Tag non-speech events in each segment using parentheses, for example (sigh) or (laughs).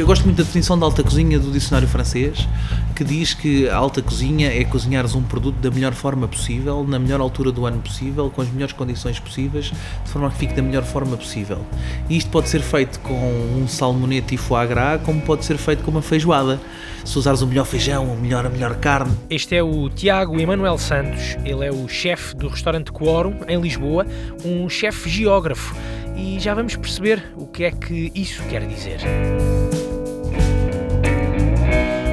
Eu gosto muito da definição da alta cozinha do dicionário francês, que diz que a alta cozinha é cozinhares um produto da melhor forma possível, na melhor altura do ano possível, com as melhores condições possíveis, de forma que fique da melhor forma possível. E isto pode ser feito com um salmonete e foie gras, como pode ser feito com uma feijoada. Se usares o melhor feijão, a melhor, a melhor carne. Este é o Tiago Emanuel Santos, ele é o chefe do restaurante Quórum, em Lisboa, um chefe geógrafo. E já vamos perceber o que é que isso quer dizer.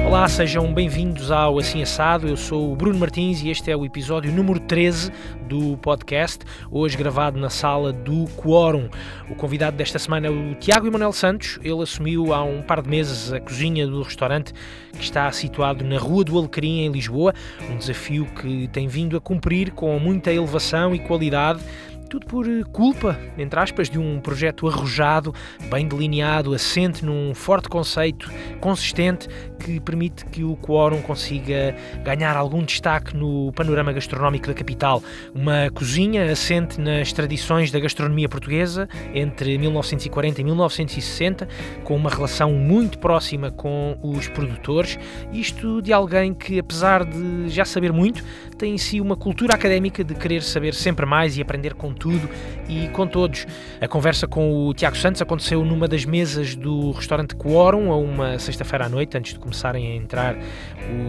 Olá, sejam bem-vindos ao Assim Assado. Eu sou o Bruno Martins e este é o episódio número 13 do podcast, hoje gravado na sala do Quórum. O convidado desta semana é o Tiago Emanuel Santos. Ele assumiu há um par de meses a cozinha do restaurante que está situado na Rua do Alecrim, em Lisboa. Um desafio que tem vindo a cumprir com muita elevação e qualidade tudo por eh, culpa, entre aspas, de um projeto arrojado, bem delineado, assente num forte conceito consistente que permite que o Quórum consiga ganhar algum destaque no panorama gastronómico da capital. Uma cozinha assente nas tradições da gastronomia portuguesa entre 1940 e 1960, com uma relação muito próxima com os produtores. Isto de alguém que, apesar de já saber muito, tem em si uma cultura académica de querer saber sempre mais e aprender com tudo e com todos. A conversa com o Tiago Santos aconteceu numa das mesas do restaurante Quórum, a uma sexta-feira à noite, antes de começarem a entrar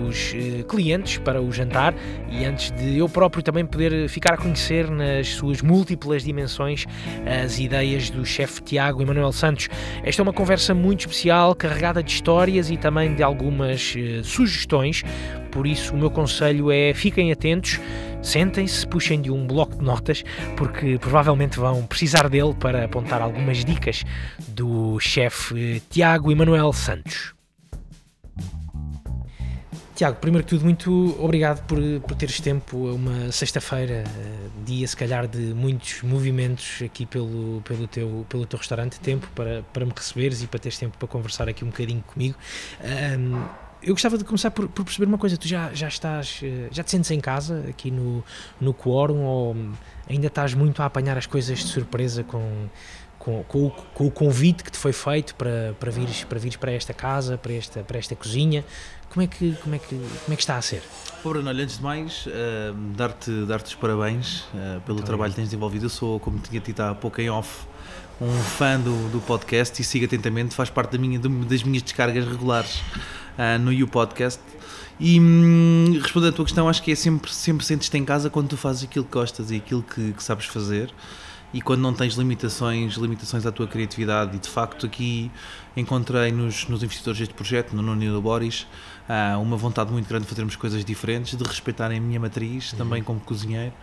os eh, clientes para o jantar e antes de eu próprio também poder ficar a conhecer nas suas múltiplas dimensões as ideias do chefe Tiago Emanuel Santos. Esta é uma conversa muito especial, carregada de histórias e também de algumas eh, sugestões, por isso o meu conselho é fiquem atentos sentem-se, puxem de um bloco de notas, porque provavelmente vão precisar dele para apontar algumas dicas do chefe Tiago Emanuel Santos. Tiago, primeiro que tudo, muito obrigado por, por teres tempo, uma sexta-feira, dia se calhar de muitos movimentos aqui pelo, pelo, teu, pelo teu restaurante, tempo para, para me receberes e para teres tempo para conversar aqui um bocadinho comigo. Um, eu gostava de começar por, por, perceber uma coisa, tu já, já estás, já te sentes em casa aqui no, no Quórum ou ainda estás muito a apanhar as coisas de surpresa com, com, com, o, com o convite que te foi feito para, para, vires, para vires para esta casa, para esta, para esta cozinha, como é que, como é que, como é que está a ser? Pô, Bruno, olha, antes de mais, uh, dar-te dar os parabéns uh, pelo Muito trabalho que tens desenvolvido. Eu sou, como tinha dito há pouco em off, um fã do, do podcast e sigo atentamente, faz parte da minha, das minhas descargas regulares uh, no You Podcast. E hum, respondendo à tua questão, acho que é sempre, sempre sentes-te em casa quando tu fazes aquilo que gostas e aquilo que, que sabes fazer e quando não tens limitações, limitações à tua criatividade. E de facto, aqui encontrei nos, nos investidores deste projeto, no Nuno e no Boris, uh, uma vontade muito grande de fazermos coisas diferentes, de respeitarem a minha matriz, uhum. também como cozinheiro,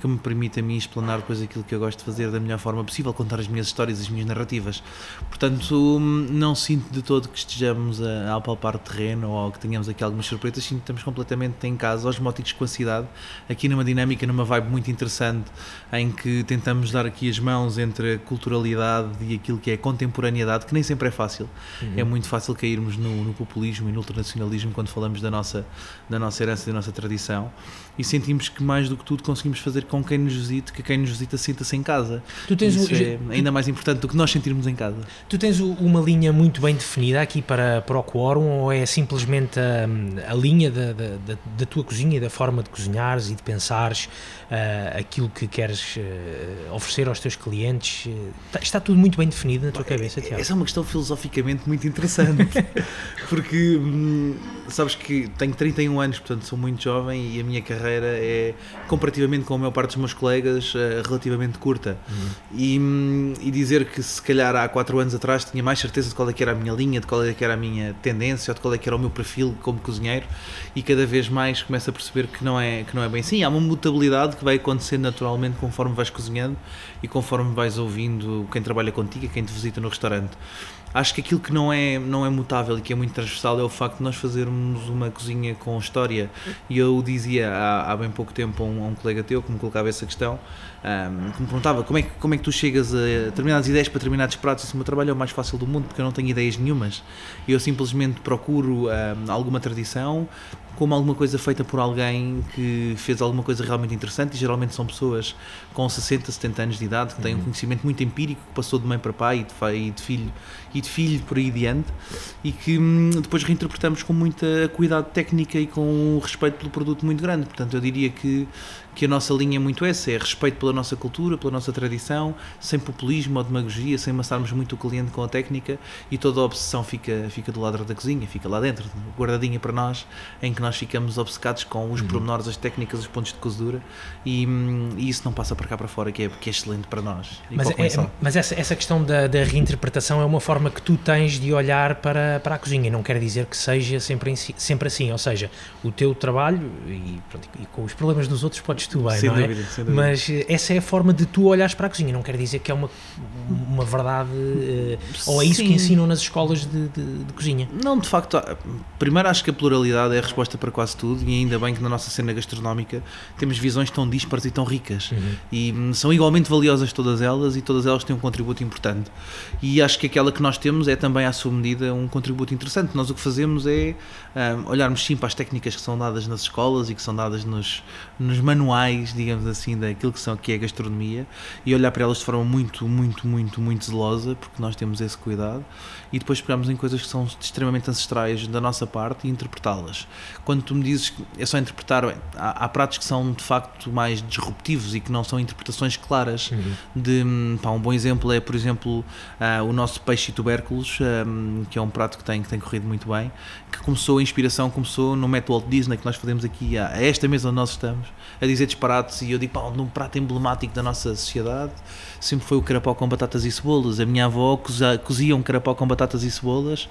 que me permite a mim explanar depois aquilo que eu gosto de fazer da melhor forma possível, contar as minhas histórias, as minhas narrativas. Portanto, não sinto de todo que estejamos a, a palpar o terreno ou que tenhamos aqui algumas surpresas, sinto que estamos completamente em casa, osmóticos com a cidade, aqui numa dinâmica, numa vibe muito interessante, em que tentamos dar aqui as mãos entre a culturalidade e aquilo que é a contemporaneidade, que nem sempre é fácil. Uhum. É muito fácil cairmos no, no populismo e no ultranacionalismo quando falamos da nossa, da nossa herança, da nossa tradição, e sentimos que mais do que tudo conseguimos fazer com quem nos visite, que quem nos visita sinta-se em casa. Tu tens Isso é ainda mais importante do que nós sentirmos em casa. Tu tens uma linha muito bem definida aqui para, para o quórum, ou é simplesmente a, a linha da, da, da, tua cozinha e da forma de cozinhares e de pensares uh, aquilo que queres uh, oferecer aos teus clientes? Está, está, tudo muito bem definido na tua cabeça, Tiago? Essa é uma questão filosoficamente muito interessante, (laughs) porque hum, sabes que tenho 31 anos, portanto sou muito jovem e a minha carreira é, comparativamente com a maior parte dos meus colegas, é relativamente curta. Uhum. E, hum, e, dizer que se calhar há 4 anos atrás tinha mais certeza de qual é que era a minha linha, de qual é que era a minha tendência, ou de qual é que era o meu perfil como cozinheiro, e cada vez mais começo a perceber que não é, que não é bem assim. Há uma mutabilidade que vai acontecer naturalmente conforme vais cozinhando e conforme vais ouvindo quem trabalha contigo, quem te visita no restaurante acho que aquilo que não é, não é mutável e que é muito transversal é o facto de nós fazermos uma cozinha com história. E eu dizia há, há bem pouco tempo a um, a um, colega teu que me colocava essa questão, um, que me perguntava como é, que, como é que tu chegas a determinadas ideias para determinados pratos. Esse meu trabalho é o mais fácil do mundo porque eu não tenho ideias nenhumas. Eu simplesmente procuro um, alguma tradição, como alguma coisa feita por alguém que fez alguma coisa realmente interessante e geralmente são pessoas com 60, 70 anos de idade que têm um uhum. conhecimento muito empírico que passou de mãe para pai e de, pai, e de filho e de filho por aí diante e que hum, depois reinterpretamos com muita cuidado técnica e com um respeito pelo produto muito grande. Portanto, eu diria que, que a nossa linha é muito essa, é respeito pela nossa cultura, pela nossa tradição, sem populismo ou demagogia, sem amassarmos muito o cliente com a técnica e toda a obsessão fica, fica do lado da cozinha, fica lá dentro, guardadinha para nós, em que nós ficamos obcecados com os uhum. pormenores, as técnicas, os pontos de cozedura e, hum, e, isso não passa para cá para fora, que é, que é excelente para nós. Mas, é, mas essa, essa questão da, da, reinterpretação é uma forma que tu tens de olhar para, para a cozinha, não quer dizer que seja sempre, sempre assim, ou seja, o teu trabalho e, pronto, e com os problemas dos outros podes tu bem, sem não é? dúvida, é? Sem dúvida. Mas eh, essa é a forma de tu olhares para a cozinha, não quer dizer que é uma, uma verdade, uh, ou é isso Sim. que ensinam nas escolas de, de, de, cozinha? Não, de facto, primeiro acho que a pluralidade é a resposta para quase tudo e ainda bem que na nossa cena gastronómica temos visões tão dispares e tão ricas uhum. e hum, são igualmente valiosas todas elas e todas elas têm um contributo importante e acho que aquela que nós temos é também à sua medida um contributo interessante. Nós o que fazemos é um, olharmos sim para as técnicas que são dadas nas escolas e que são dadas nos, nos manuais, digamos assim, daquilo que, são, que é a gastronomia e olhar para elas de forma muito, muito, muito, muito zelosa, porque nós temos esse cuidado, e depois pegamos em coisas que são extremamente ancestrais da nossa parte e interpretá-las. Quando tu me dizes que é só interpretar, bem, há, há, pratos que são de facto mais disruptivos e que não são interpretações claras. Uhum. De, pá, um bom exemplo é, por exemplo, uh, o nosso peixe e tubérculos, um, que é um prato que tem, que tem corrido muito bem, que começou, a inspiração começou no método Walt Disney que nós fazemos aqui, a, a esta mesa onde nós estamos, a dizer disparates e eu digo, pá, um prato emblemático da nossa sociedade sempre foi o carapau com batatas e cebolas. A minha avó cozia um carapau com batatas e cebolas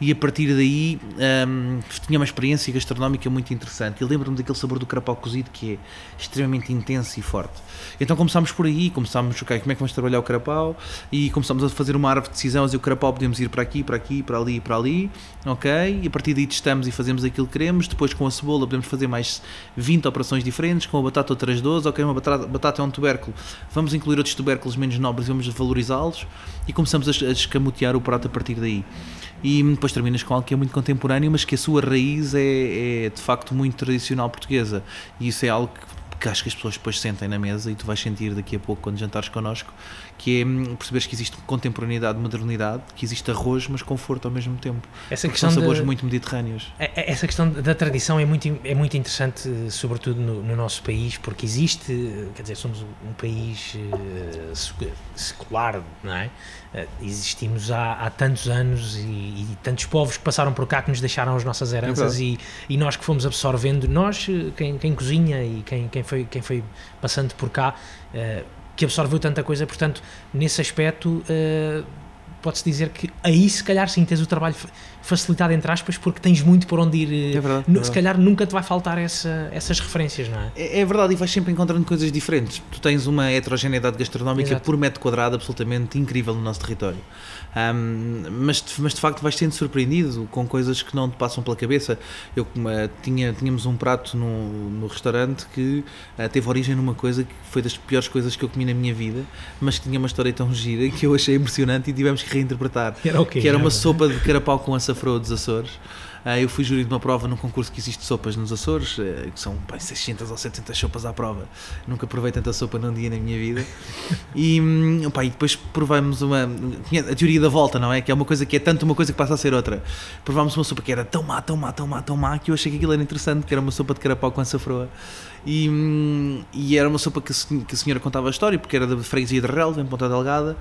e a partir daí um, tinha uma experiência gastronómica muito interessante. E lembro-me daquele sabor do carapau cozido que é extremamente intenso e forte. Então começámos por aí, começámos, ok, como é que vamos trabalhar o carapau e começámos a fazer uma árvore de decisão, e o carapau podemos ir para aqui, para aqui, para ali, para ali, ok? E a partir daí testamos e fazemos aquilo que queremos. Depois com a cebola podemos fazer mais 20 operações diferentes, com a batata outras 12, ok, uma batata, batata é um tubérculo, vamos incluir outros tubérculos menos nobres, vamos valorizá-los e começamos a, a escamotear o prato a partir daí. E depois terminas com algo que é muito contemporâneo, mas que a sua raiz é, é de facto muito tradicional portuguesa. E isso é algo que que acho que as pessoas depois sentem na mesa e tu vais sentir daqui a pouco quando jantares connosco, que é hum, perceberes que existe contemporaneidade, modernidade, que existe arroz, mas conforto ao mesmo tempo. Essa questão são sabores de, muito mediterrâneos. É, é, essa questão da tradição é muito, é muito interessante, sobretudo no, no nosso país, porque existe, quer dizer, somos um país uh, secular, não é? Uh, existimos há, há tantos anos e, e, tantos povos que passaram por cá que nos deixaram as nossas heranças é e, e, nós que fomos absorvendo, nós, quem, quem cozinha e quem, quem, foi, quem foi passando por cá, uh, que absorveu tanta coisa, portanto, nesse aspecto, uh, pode-se dizer que aí se calhar sim tens o trabalho facilitado entre aspas porque tens muito por onde ir. É verdade, no, é se calhar nunca te vai faltar essa, essas referências, não é? é? é? verdade, e vais sempre encontrando coisas diferentes. Tu tens uma heterogeneidade gastronómica Exato. por metro quadrado absolutamente incrível no nosso território. Um, mas, mas de facto vais sendo surpreendido com coisas que não te passam pela cabeça. Eu uh, tinha, tínhamos um prato no, no restaurante que uh, teve origem numa coisa que foi das piores coisas que eu comi na minha vida, mas que tinha uma história tão gira que eu achei (laughs) impressionante e tivemos que reinterpretar. Era okay, que era uma sopa de carapau com açafrão dos Açores. Uh, eu fui júri de uma prova num concurso que existe de sopas nos Açores, uh, que são pá, 600 ou 700 sopas à prova. Nunca provei tanta sopa num dia na minha vida. (laughs) E, um, pá, e depois provamos uma. A teoria da volta, não é? Que é uma coisa que é tanto uma coisa que passa a ser outra. Provámos uma sopa que era tão má, tão má, tão má, tão má, que eu achei que aquilo era interessante, que era uma sopa de carapau com açafroa. E, e, era uma sopa que a, que a senhora contava a história, porque era da freguesia de Relva, em Ponta Delgada,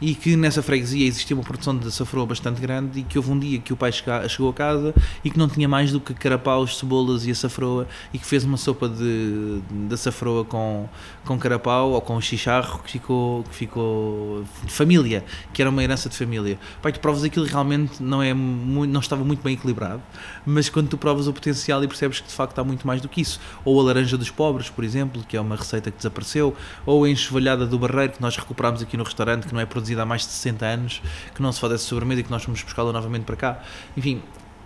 e que nessa freguesia existia uma produção de açafroa bastante grande e que houve um dia que o pai chegou a casa e que não tinha mais do que carapaus, cebolas e açafroa e que fez uma sopa de, de açafroa com, com carapau ou com chicharro que ficou, que ficou de família, que era uma herança de família. Pai, tu provas aquilo realmente não, é não estava muito bem equilibrado, mas quando tu provas o potencial e percebes que de facto há muito mais do que isso, ou a laranja dos pobres, por exemplo, que é uma receita que desapareceu, ou a enxovalhada do barreiro, que nós recuperámos aqui no restaurante, que não é produzida há mais de 60 anos, que não se faz essa sobremesa e que nós fomos buscá-la novamente para cá. Enfim,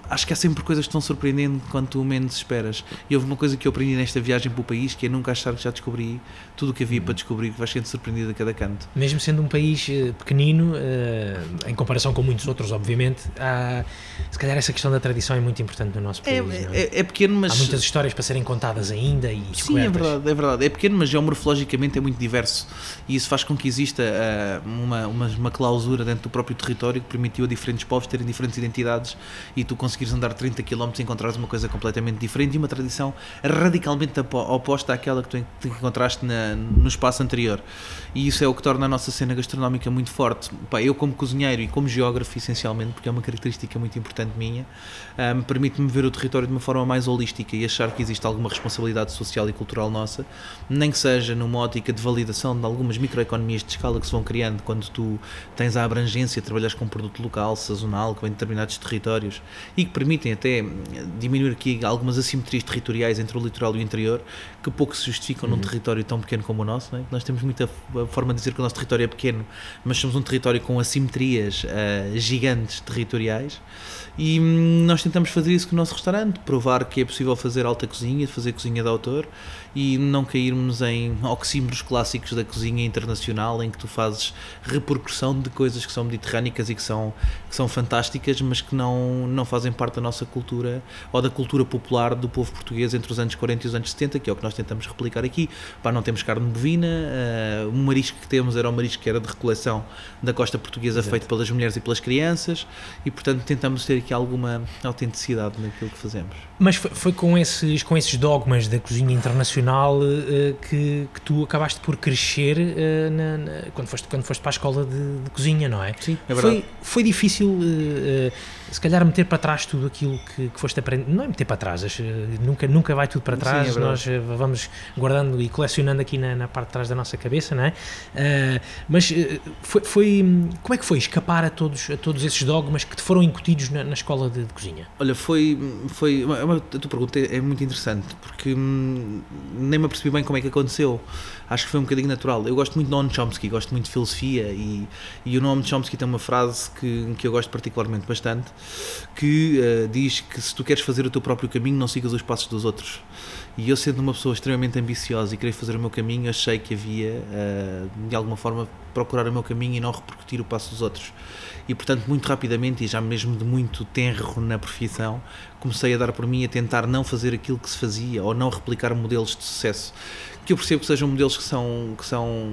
acho que há sempre coisas que estão surpreendendo quando tu menos esperas. E houve uma coisa que eu aprendi nesta viagem para o país, que é nunca achar que já descobri tudo o que havia para descobrir, que vais sendo surpreendido a cada canto. Mesmo sendo um país eh, pequenino, uh, em comparação com muitos outros, obviamente, há, se calhar essa questão da tradição é muito importante no nosso é, país. É, é, é, pequeno, mas. Há muitas histórias para serem contadas ainda e Sim, é verdade, é verdade. É pequeno, mas geomorfologicamente é muito diverso. E isso faz com que exista uh, uma, uma, uma clausura dentro do próprio território que permitiu a diferentes povos terem diferentes identidades e tu conseguires andar 30 km e encontrares uma coisa completamente diferente e uma tradição radicalmente oposta àquela que tu encontraste na, no espaço anterior. E isso é o que torna a nossa cena gastronómica muito forte. Pá, eu, como cozinheiro e como geógrafo, essencialmente, porque é uma característica muito importante minha, um, permite-me ver o território de uma forma mais holística e achar que existe alguma responsabilidade social e cultural nossa, nem que seja numa ótica de validação de algumas microeconomias de escala que se vão criando quando tu tens a abrangência, trabalhas com um produto local, sazonal, que vem de determinados territórios e que permitem até diminuir aqui algumas assimetrias territoriais entre o litoral e o interior que pouco se justificam uhum. num território tão pequeno como o nosso. É? Nós temos muita forma de dizer que o nosso território é pequeno, mas somos um território com assimetrias uh, gigantes territoriais e hum, nós tentamos fazer isso com o nosso restaurante, provar que é possível fazer alta cozinha, fazer cozinha de autor e não cairmos em oxímoros clássicos da cozinha internacional em que tu fazes repercussão de coisas que são mediterrânicas e que são, que são fantásticas, mas que não, não fazem parte da nossa cultura ou da cultura popular do povo português entre os anos 40 e os anos 70, que é o que nós tentamos replicar aqui. Pá, não temos carne bovina, uh, o marisco que temos era o marisco que era de recoleção da costa portuguesa Exato. feito pelas mulheres e pelas crianças e, portanto, tentamos ter aqui alguma autenticidade naquilo que fazemos. Mas foi, foi com, esses, com esses dogmas da cozinha internacional uh, que, que tu acabaste por crescer uh, na, na, quando, foste, quando foste para a escola de, de cozinha, não é? Sim, é verdade. Foi, foi difícil uh, se calhar meter para trás tudo aquilo que, que foste aprendendo, não é meter para trás, eh, nunca, nunca vai tudo para trás, Sim, é nós eh, vamos guardando e colecionando aqui na, na, parte de trás da nossa cabeça, não é? Uh, mas foi, foi, como é que foi escapar a todos, a todos esses dogmas que te foram incutidos na, na escola de, de, cozinha? Olha, foi, foi uma, a tua pergunta é, é muito interessante, porque hum, nem me apercebi bem como é que aconteceu acho que foi um bocadinho natural. Eu gosto muito de Noam Chomsky, gosto muito de filosofia e, e o Noam Chomsky tem uma frase que, que eu gosto particularmente bastante, que uh, diz que se tu queres fazer o teu próprio caminho, não sigas os passos dos outros. E eu, sendo uma pessoa extremamente ambiciosa e querer fazer o meu caminho, achei que havia, uh, de alguma forma, procurar o meu caminho e não repercutir o passo dos outros. E, portanto, muito rapidamente, e já mesmo de muito tenro na profissão, comecei a dar por mim a tentar não fazer aquilo que se fazia ou não replicar modelos de sucesso que eu percebo que sejam modelos que são, que são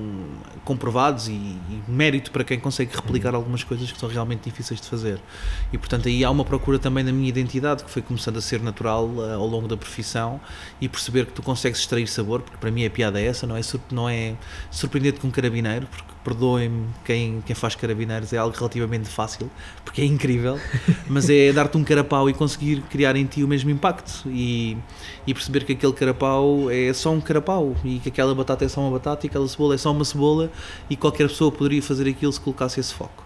comprovados e, e, mérito para quem consegue replicar algumas coisas que são realmente difíceis de fazer. E portanto aí há uma procura também da minha identidade que foi começando a ser natural uh, ao longo da profissão e perceber que tu consegues extrair sabor, porque para mim a piada é essa, não é, não é surpreender-te com um carabineiro, porque perdoem-me quem, quem faz carabineiros, é algo relativamente fácil, porque é incrível, (laughs) mas é dar-te um carapau e conseguir criar em ti o mesmo impacto e, e perceber que aquele carapau é só um carapau e que aquela batata é só uma batata e aquela cebola é só uma cebola e qualquer pessoa poderia fazer aquilo se colocasse esse foco.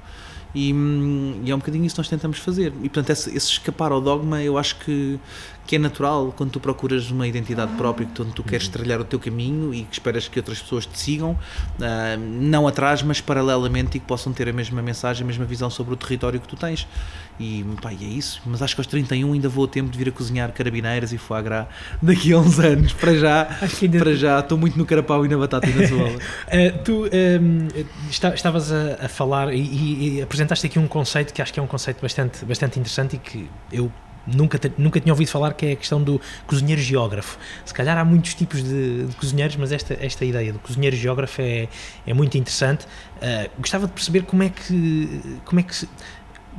E, hum, e, é um bocadinho isso que nós tentamos fazer. E portanto, esse, esse, escapar ao dogma eu acho que, que é natural quando tu procuras uma identidade própria, quando tu queres trilhar o teu caminho e que esperas que outras pessoas te sigam, uh, não atrás, mas paralelamente e que possam ter a mesma mensagem, a mesma visão sobre o território que tu tens. E pá, e é isso. Mas acho que aos 31 ainda vou a tempo de vir a cozinhar carabineiras e foie gras daqui a uns anos. Para já, ainda... para já estou muito no carapau e na batata e na cebola. uh, (laughs) tu um, estavas a, a falar e, e, e apresentaste aqui um conceito que acho que é um conceito bastante, bastante interessante e que eu nunca, nunca tinha ouvido falar, que é a questão do cozinheiro geógrafo. Se calhar há muitos tipos de, de cozinheiros, mas esta, esta ideia do cozinheiro geógrafo é, é muito interessante. Uh, gostava de perceber como é que. Como é que se,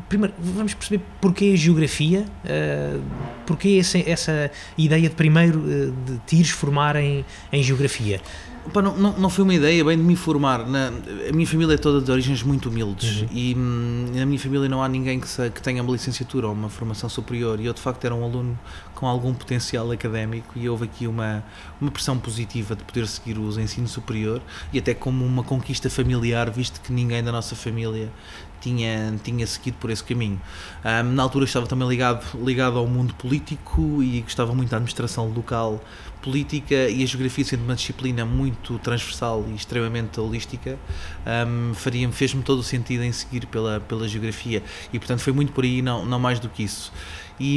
primeiro, vamos perceber porquê a geografia, uh, porquê essa, essa ideia de primeiro uh, de te ires formar em, em geografia. Opa, não, não, não, foi uma ideia bem de me formar. Na, a minha família é toda de origens muito humildes uhum. e hum, na minha família não há ninguém que, se, que tenha uma licenciatura ou uma formação superior. E eu, de facto, era um aluno com algum potencial académico e houve aqui uma, uma pressão positiva de poder seguir o ensino superior e até como uma conquista familiar, visto que ninguém da nossa família tinha, tinha seguido por esse caminho. Um, na altura estava também ligado, ligado ao mundo político e gostava muito da administração local política e a geografia sendo uma disciplina muito transversal e extremamente holística, um, fez-me todo o sentido em seguir pela, pela geografia e portanto foi muito por aí, não, não mais do que isso. E,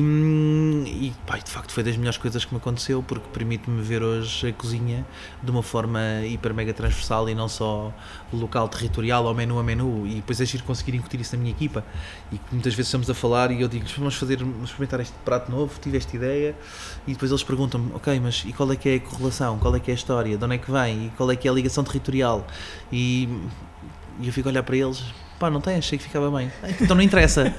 e pá, de facto foi das melhores coisas que me aconteceu porque permite-me ver hoje a cozinha de uma forma hiper mega transversal e não só local, territorial ou menu a menu e depois é giro conseguir incutir isso na minha equipa. E muitas vezes estamos a falar e eu digo vamos fazer, vamos experimentar este prato novo, tive esta ideia. E depois eles perguntam-me, ok, mas e qual é que é a correlação, qual é que é a história, de onde é que vem? E qual é que é a ligação territorial? E, e eu fico a olhar para eles pá, não tem, achei que ficava bem. Então não interessa.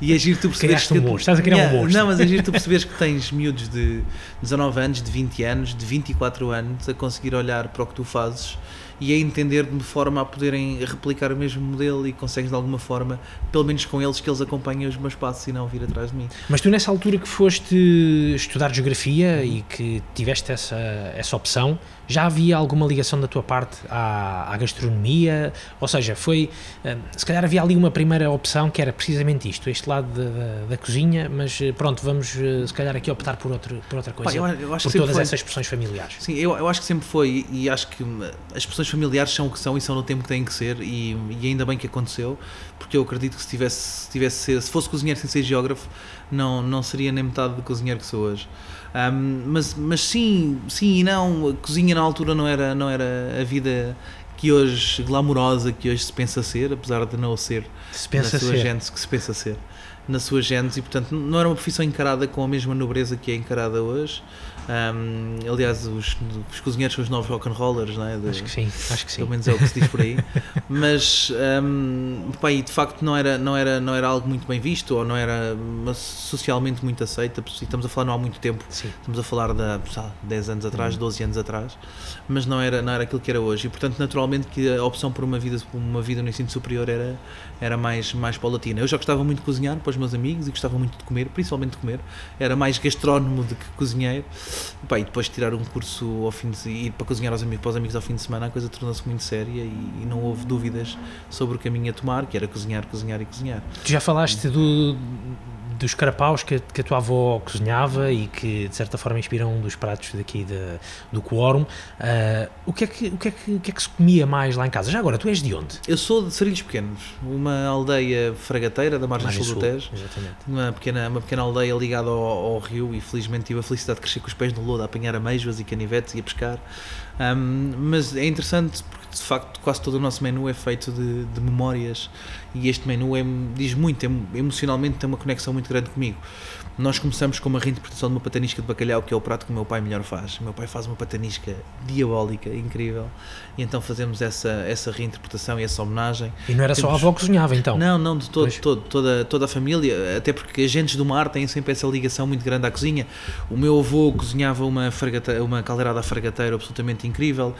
E agir tu perceberes que. Um monstro. Estás a criar yeah, um monstro. Não, mas agir tu perceberes que tens miúdos de 19 anos, de 20 anos, de 24 anos a conseguir olhar para o que tu fazes e a entender de forma a poderem replicar o mesmo modelo e consegues de alguma forma, pelo menos com eles, que eles acompanhem os meus passos e não vir atrás de mim. Mas tu nessa altura que foste estudar geografia e que tiveste essa, essa opção, já havia alguma ligação da tua parte à, à gastronomia? Ou seja, foi, hum, se calhar havia ali uma primeira opção que era precisamente isto, este lado da, da, da cozinha, mas eh, pronto, vamos eh, se calhar aqui optar por, outro, por outra coisa, Pá, eu, eu por todas foi. essas expressões familiares. Sim, eu, eu acho que sempre foi e acho que hum, as expressões familiares são o que são e são no tempo que têm que ser e, e ainda bem que aconteceu, porque eu acredito que se tivesse, se, tivesse, se fosse cozinheiro sem ser geógrafo, não, não seria nem metade do cozinheiro que sou hoje. Um, mas, mas sim, sim e não, a cozinha na altura não era, não era a vida que hoje, glamourosa, que hoje se pensa ser, apesar de não ser se pensa na sua ser. gente que se pensa ser na sua gente e portanto não era uma profissão encarada com a mesma nobreza que é encarada hoje um, aliás, os, os, cozinheiros são os novos rock and rollers, não é? De, acho que sim, acho que sim. Pelo menos é o que se diz por aí. (laughs) Mas, um, pá, de facto não era, não, era, não era algo muito bem visto ou não era socialmente muito aceita. Estamos a falar não há muito tempo, sim. estamos a falar de sabe, 10 anos atrás, uhum. 12 anos atrás, mas não era, não era aquilo que era hoje. E, portanto, naturalmente que a opção por uma vida, por uma vida no ensino superior era, era mais, mais paulatina. Eu já gostava muito de cozinhar para os meus amigos e gostava muito de comer, principalmente de comer. Era mais gastrónomo do que cozinheiro. Pá, e depois de tirar um curso ao fim de ir para cozinhar aos amigos, para os amigos ao fim de semana, a coisa tornou-se muito séria e, e, não houve dúvidas sobre o caminho a tomar, que era cozinhar, cozinhar e cozinhar. Tu já falaste do, dos carapaus que, que, a tua avó cozinhava e que de certa forma inspiram um dos pratos daqui de, do quórum. Uh, o, que é que, o, que é que, o que é que se comia mais lá em casa? Já agora, tu és de onde? Eu sou de Sarilhos Pequenos, uma aldeia fragateira da margem, sul do Tejo. Exatamente. Uma pequena, uma pequena aldeia ligada ao, ao, rio e felizmente tive a felicidade de crescer com os pés no lodo, a apanhar ameijoas e canivetes e a pescar. Um, mas é interessante porque de facto quase todo o nosso menu é feito de, de memórias e este menu é, diz muito, é, emocionalmente tem uma conexão muito grande comigo. Nós começamos com uma reinterpretação de uma patanisca de bacalhau, que é o prato que o meu pai melhor faz. O meu pai faz uma patanisca diabólica, incrível, e então fazemos essa, essa reinterpretação e essa homenagem. E não era Temos... só a avó que cozinhava então? Não, não, de todo, todo, toda, toda a família, até porque agentes do mar têm sempre essa ligação muito grande à cozinha. O meu avô cozinhava uma, fragata, uma caldeirada fragateira absolutamente incrível,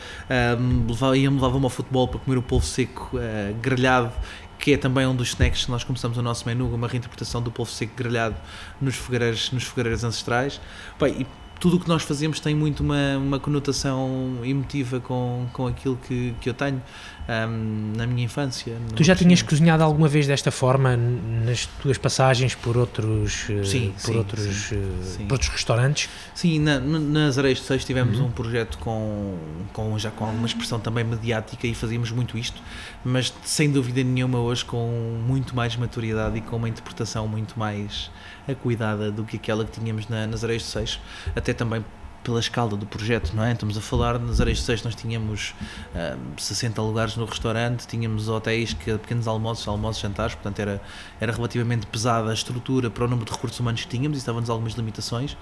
um, ia-me levava-me ao futebol para comer o polvo seco uh, grelhado que é também um dos snacks que nós começamos o nosso menu, uma reinterpretação do polvo seco grelhado nos fogareiros, nos fogareiros ancestrais. Bem, e tudo o que nós fazemos tem muito uma, uma conotação emotiva com, com aquilo que, que eu tenho um, na minha infância. Tu já tinhas cozinhado alguma vez desta forma nas tuas passagens por outros, eh, sim, por sim, outros, sim, eh, por outros restaurantes? Sim, na, nas Areias de Seis tivemos uhum. um projeto com, com, já com alguma expressão também mediática e fazíamos muito isto, mas sem dúvida nenhuma hoje com muito mais maturidade e com uma interpretação muito mais acuidada do que aquela que tínhamos na, nas Areias de Seis, até também pela escala do projeto, não é? Estamos a falar nas Areias de Seis, nós tínhamos uh, 60 lugares no restaurante, tínhamos hotéis, que, pequenos almoços, almoços, jantares, portanto era, era relativamente pesada a estrutura para o número de recursos humanos que tínhamos e estávamos algumas limitações.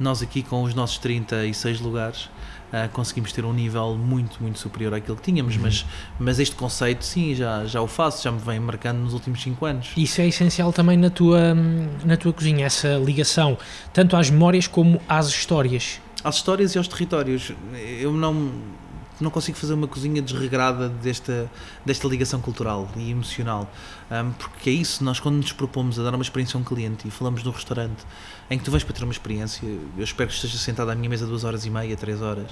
Nós aqui com os nossos 36 lugares uh, conseguimos ter um nível muito, muito superior àquilo que tínhamos, uhum. mas, mas este conceito sim, já, já o faço, já me vem marcando nos últimos 5 anos. Isso é essencial também na tua, na tua cozinha, essa ligação, tanto às memórias como às histórias às histórias e aos territórios. Eu não não consigo fazer uma cozinha desregrada desta, desta ligação cultural e emocional. Um, porque é isso, nós quando nos propomos a dar uma experiência a um cliente e falamos no restaurante em que tu vais para ter uma experiência, eu espero que estejas sentado à minha mesa duas horas e meia, três horas,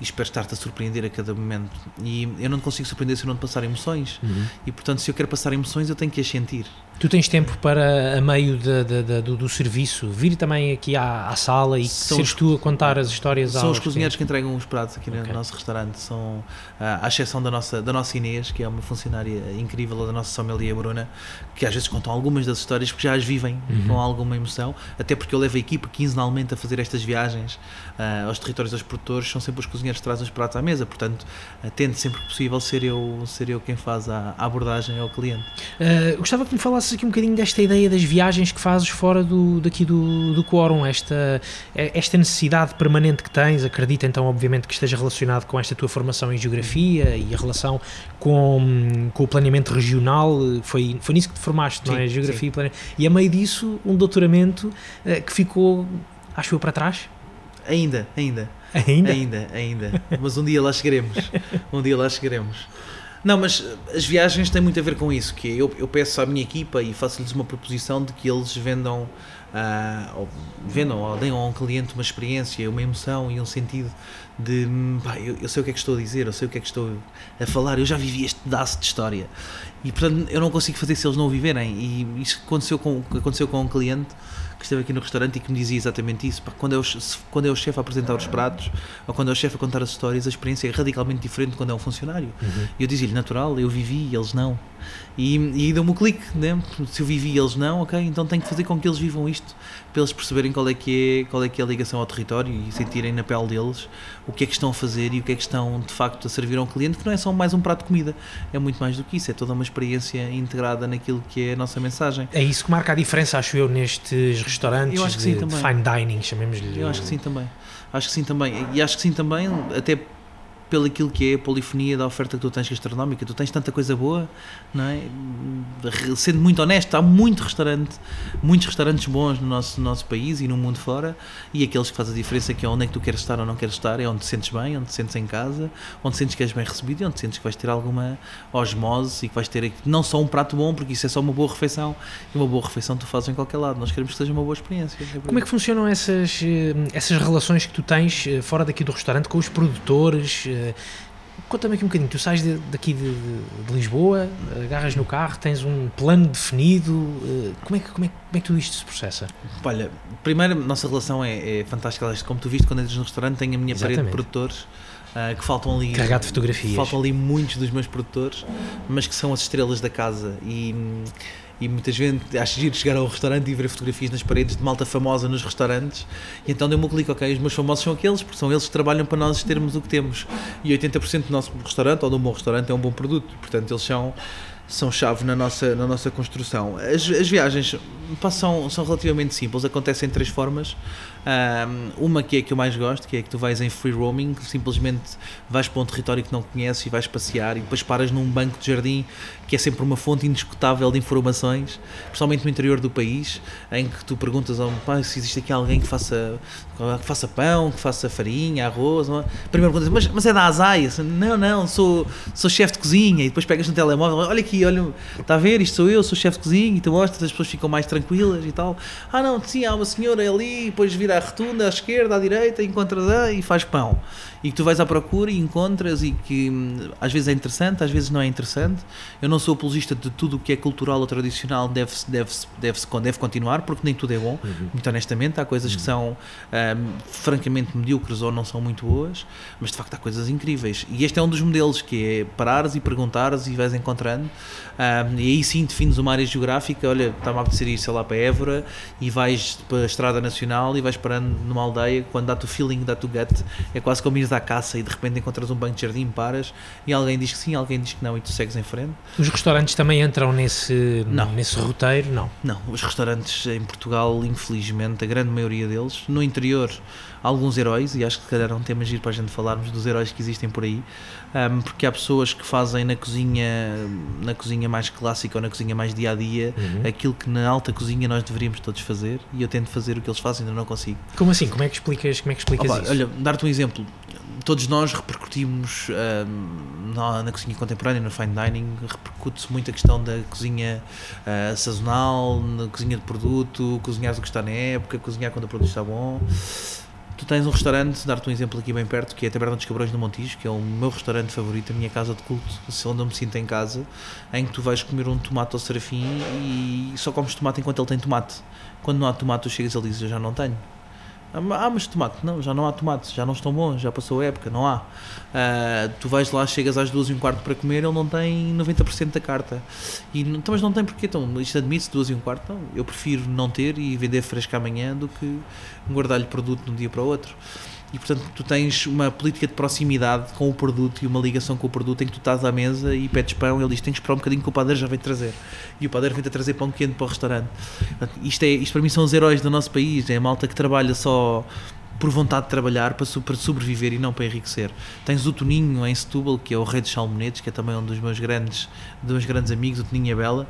e espero estar-te a surpreender a cada momento. E eu não te consigo surpreender se eu não te passar emoções. Uhum. E portanto, se eu quero passar emoções, eu tenho que as sentir. Tu tens tempo para, a meio de, de, de, do, do, serviço, vir também aqui à, à sala e são seres os, tu a contar as histórias São os cozinheiros que entregam os pratos aqui okay. no nosso restaurante. São, à exceção da nossa, da nossa Inês, que é uma funcionária incrível, da nossa sommelier Bruna, que às vezes contam algumas das histórias porque já as vivem uhum. com alguma emoção, até porque eu levo a equipa quinzenalmente a fazer estas viagens uh, aos territórios dos produtores, são sempre os cozinheiros que trazem os pratos à mesa, portanto, uh, tento sempre possível ser eu, ser eu quem faz a, a abordagem ao cliente. Uh, gostava que me falasses aqui um bocadinho desta ideia das viagens que fazes fora do, daqui do, do Quórum, esta, esta necessidade permanente que tens, acredito então, obviamente, que esteja relacionado com esta tua formação em geografia e a relação com, com o planeamento regional, foi, foi nisso que te formaste, sim, não é? Geografia sim. e planeamento. E a meio disso, um doutoramento uh, que ficou, acho eu, para trás? Ainda, ainda. Ainda? Ainda, ainda. Mas um dia lá chegaremos. Um dia lá chegaremos. Não, mas as viagens têm muito a ver com isso, que eu, eu peço à minha equipa e faço-lhes uma proposição de que eles vendam, uh, ou vendam ou deem a um cliente uma experiência, uma emoção e um sentido de pá, eu, eu, sei o que é que estou a dizer, eu sei o que é que estou a falar, eu já vivi este pedaço de história. E portanto eu não consigo fazer se eles não o viverem. E isso aconteceu com, aconteceu com um cliente que esteve aqui no restaurante e que me dizia exatamente isso. Quando é o, quando é o chefe a apresentar os pratos ou quando é o chefe a contar as histórias, a experiência é radicalmente diferente quando é um funcionário. Uhum. E eu dizia-lhe, natural, eu vivi e eles não. E, e deu-me o clique, né? se eu vivi e eles não, ok, então tenho que fazer com que eles vivam isto para eles perceberem qual é que é, qual é, que é a ligação ao território e sentirem na pele deles o que é que estão a fazer e o que é que estão de facto a servir a um cliente, que não é só mais um prato de comida, é muito mais do que isso, é toda uma experiência integrada naquilo que é a nossa mensagem. É isso que marca a diferença, acho eu, nestes restaurantes eu acho que sim, de, também. fine dining, chamemos-lhe. Eu acho que sim também. Acho que sim também. E acho que sim também, até pelo aquilo que é a polifonia da oferta que tu tens gastronómica. Tu tens tanta coisa boa, não é? Sendo muito honesto, há muito restaurante, muitos restaurantes bons no nosso, no nosso país e no mundo fora, e aqueles que fazem a diferença que é onde é que tu queres estar ou não queres estar, é onde te sentes bem, onde te sentes em casa, onde sentes que és bem recebido e onde sentes que vais ter alguma osmose e que vais ter não só um prato bom, porque isso é só uma boa refeição, e uma boa refeição tu fazes em qualquer lado. Nós queremos que seja uma boa experiência. Como é que funcionam essas, eh, essas relações que tu tens eh, fora daqui do restaurante com os produtores? Eh, Conta-me aqui um bocadinho, tu sais de, daqui de, de, de, Lisboa, agarras no carro, tens um plano definido, eh, como é que, como é, como é que tudo isto se processa? Olha, primeiro, a nossa relação é, é fantástica, como tu viste quando entras no restaurante, tenho a minha Exatamente. parede de produtores, uh, que faltam ali... Carregado de fotografias. Faltam ali muitos dos meus produtores, mas que são as estrelas da casa e e muitas vezes acho giro chegar ao restaurante e ver fotografias nas paredes de malta famosa nos restaurantes e então deu-me um clique, ok, os meus famosos são aqueles porque são eles que trabalham para nós termos o que temos e 80% do nosso restaurante ou do bom restaurante é um bom produto, portanto eles são são chave na nossa, na nossa construção. As, as viagens passam, são relativamente simples, acontecem de três formas. Um, uma que é que eu mais gosto, que é que tu vais em free roaming, simplesmente vais para um território que não conheces e vais passear e depois paras num banco de jardim que é sempre uma fonte indiscutável de informações, principalmente no interior do país, em que tu perguntas ao pai se existe aqui alguém que faça, que faça pão, que faça farinha, arroz. Uma... Primeiro perguntas, mas, mas é da Azai? Não, não, sou, sou chefe de cozinha. E depois pegas no telemóvel, olha aqui, olha, está a ver, isto sou eu, sou chefe de cozinha, e tu mostras, as pessoas ficam mais tranquilas e tal. Ah, não, sim, há uma senhora ali, depois vira a rotunda à esquerda, à direita, encontras e faz pão e que tu vais à procura e encontras e que hum, às vezes é interessante, às vezes não é interessante. Eu não sou apologista de tudo o que é cultural ou tradicional deve, deve, deve, deve continuar, porque nem tudo é bom, uhum. muito honestamente. Há coisas uhum. que são um, francamente medíocres ou não são muito boas, mas de facto há coisas incríveis. E este é um dos modelos, que é parares e perguntares e vais encontrando. Um, e aí sim defines uma área geográfica, olha, está-me a apetecer ir, sei lá, para Évora e vais para a Estrada Nacional e vais parando numa aldeia, quando dá-te o feeling, dá-te o gut, é quase como ires à caça e de repente encontras um banco de jardim, paras e alguém diz que sim, alguém diz que não e tu segues em frente. Os restaurantes também entram nesse, não. nesse roteiro? Não. Não, os restaurantes em Portugal, infelizmente, a grande maioria deles, no interior, alguns heróis, e acho que se calhar é um tema giro para a gente falarmos dos heróis que existem por aí, um, porque há pessoas que fazem na cozinha, na cozinha mais clássica ou na cozinha mais dia a dia, uhum. aquilo que na alta cozinha nós deveríamos todos fazer, e eu tento fazer o que eles fazem, ainda não consigo. Como assim? Como é que explicas, como é que explicas Opa, isso? Olha, dar-te um exemplo todos nós repercutimos na, na, cozinha contemporânea, no fine dining, repercute-se muito a questão da cozinha uh, sazonal, na cozinha de produto, cozinhar o que está na época, cozinhar quando o produto está bom. Tu tens um restaurante, dar-te um exemplo aqui bem perto, que é a Taberna dos Cabrões do Montijo, que é o meu restaurante favorito, a minha casa de culto, onde eu me sinto em casa, em que tu vais comer um tomate ao serafim e só comes tomate enquanto ele tem tomate. Quando não há tomate, tu chegas e ele diz: Eu já não tenho. Ah, mas tomate? Não, já não há tomates, já não estão bons, já passou a época, não há. Uh, tu vais lá, chegas às duas e um quarto para comer, ele não tem 90% da carta. E, então, mas não tem porquê, então, isto admite-se duas e um quarto? Não, eu prefiro não ter e vender fresco amanhã do que guardar-lhe produto de um dia para o outro e portanto tu tens uma política de proximidade com o produto e uma ligação com o produto em que tu estás à mesa e pedes pão e ele diz tens que esperar um bocadinho que o padeiro já vem trazer. E o padeiro vem-te a trazer pão quente para o restaurante. Isto, é, isto para mim são os heróis do nosso país é a malta que trabalha só por vontade de trabalhar para, sobreviver e não para enriquecer. Tens o Toninho em Setúbal, que é o rei dos salmonetes, que é também um dos meus grandes, dos meus grandes amigos, o Toninho é Bela,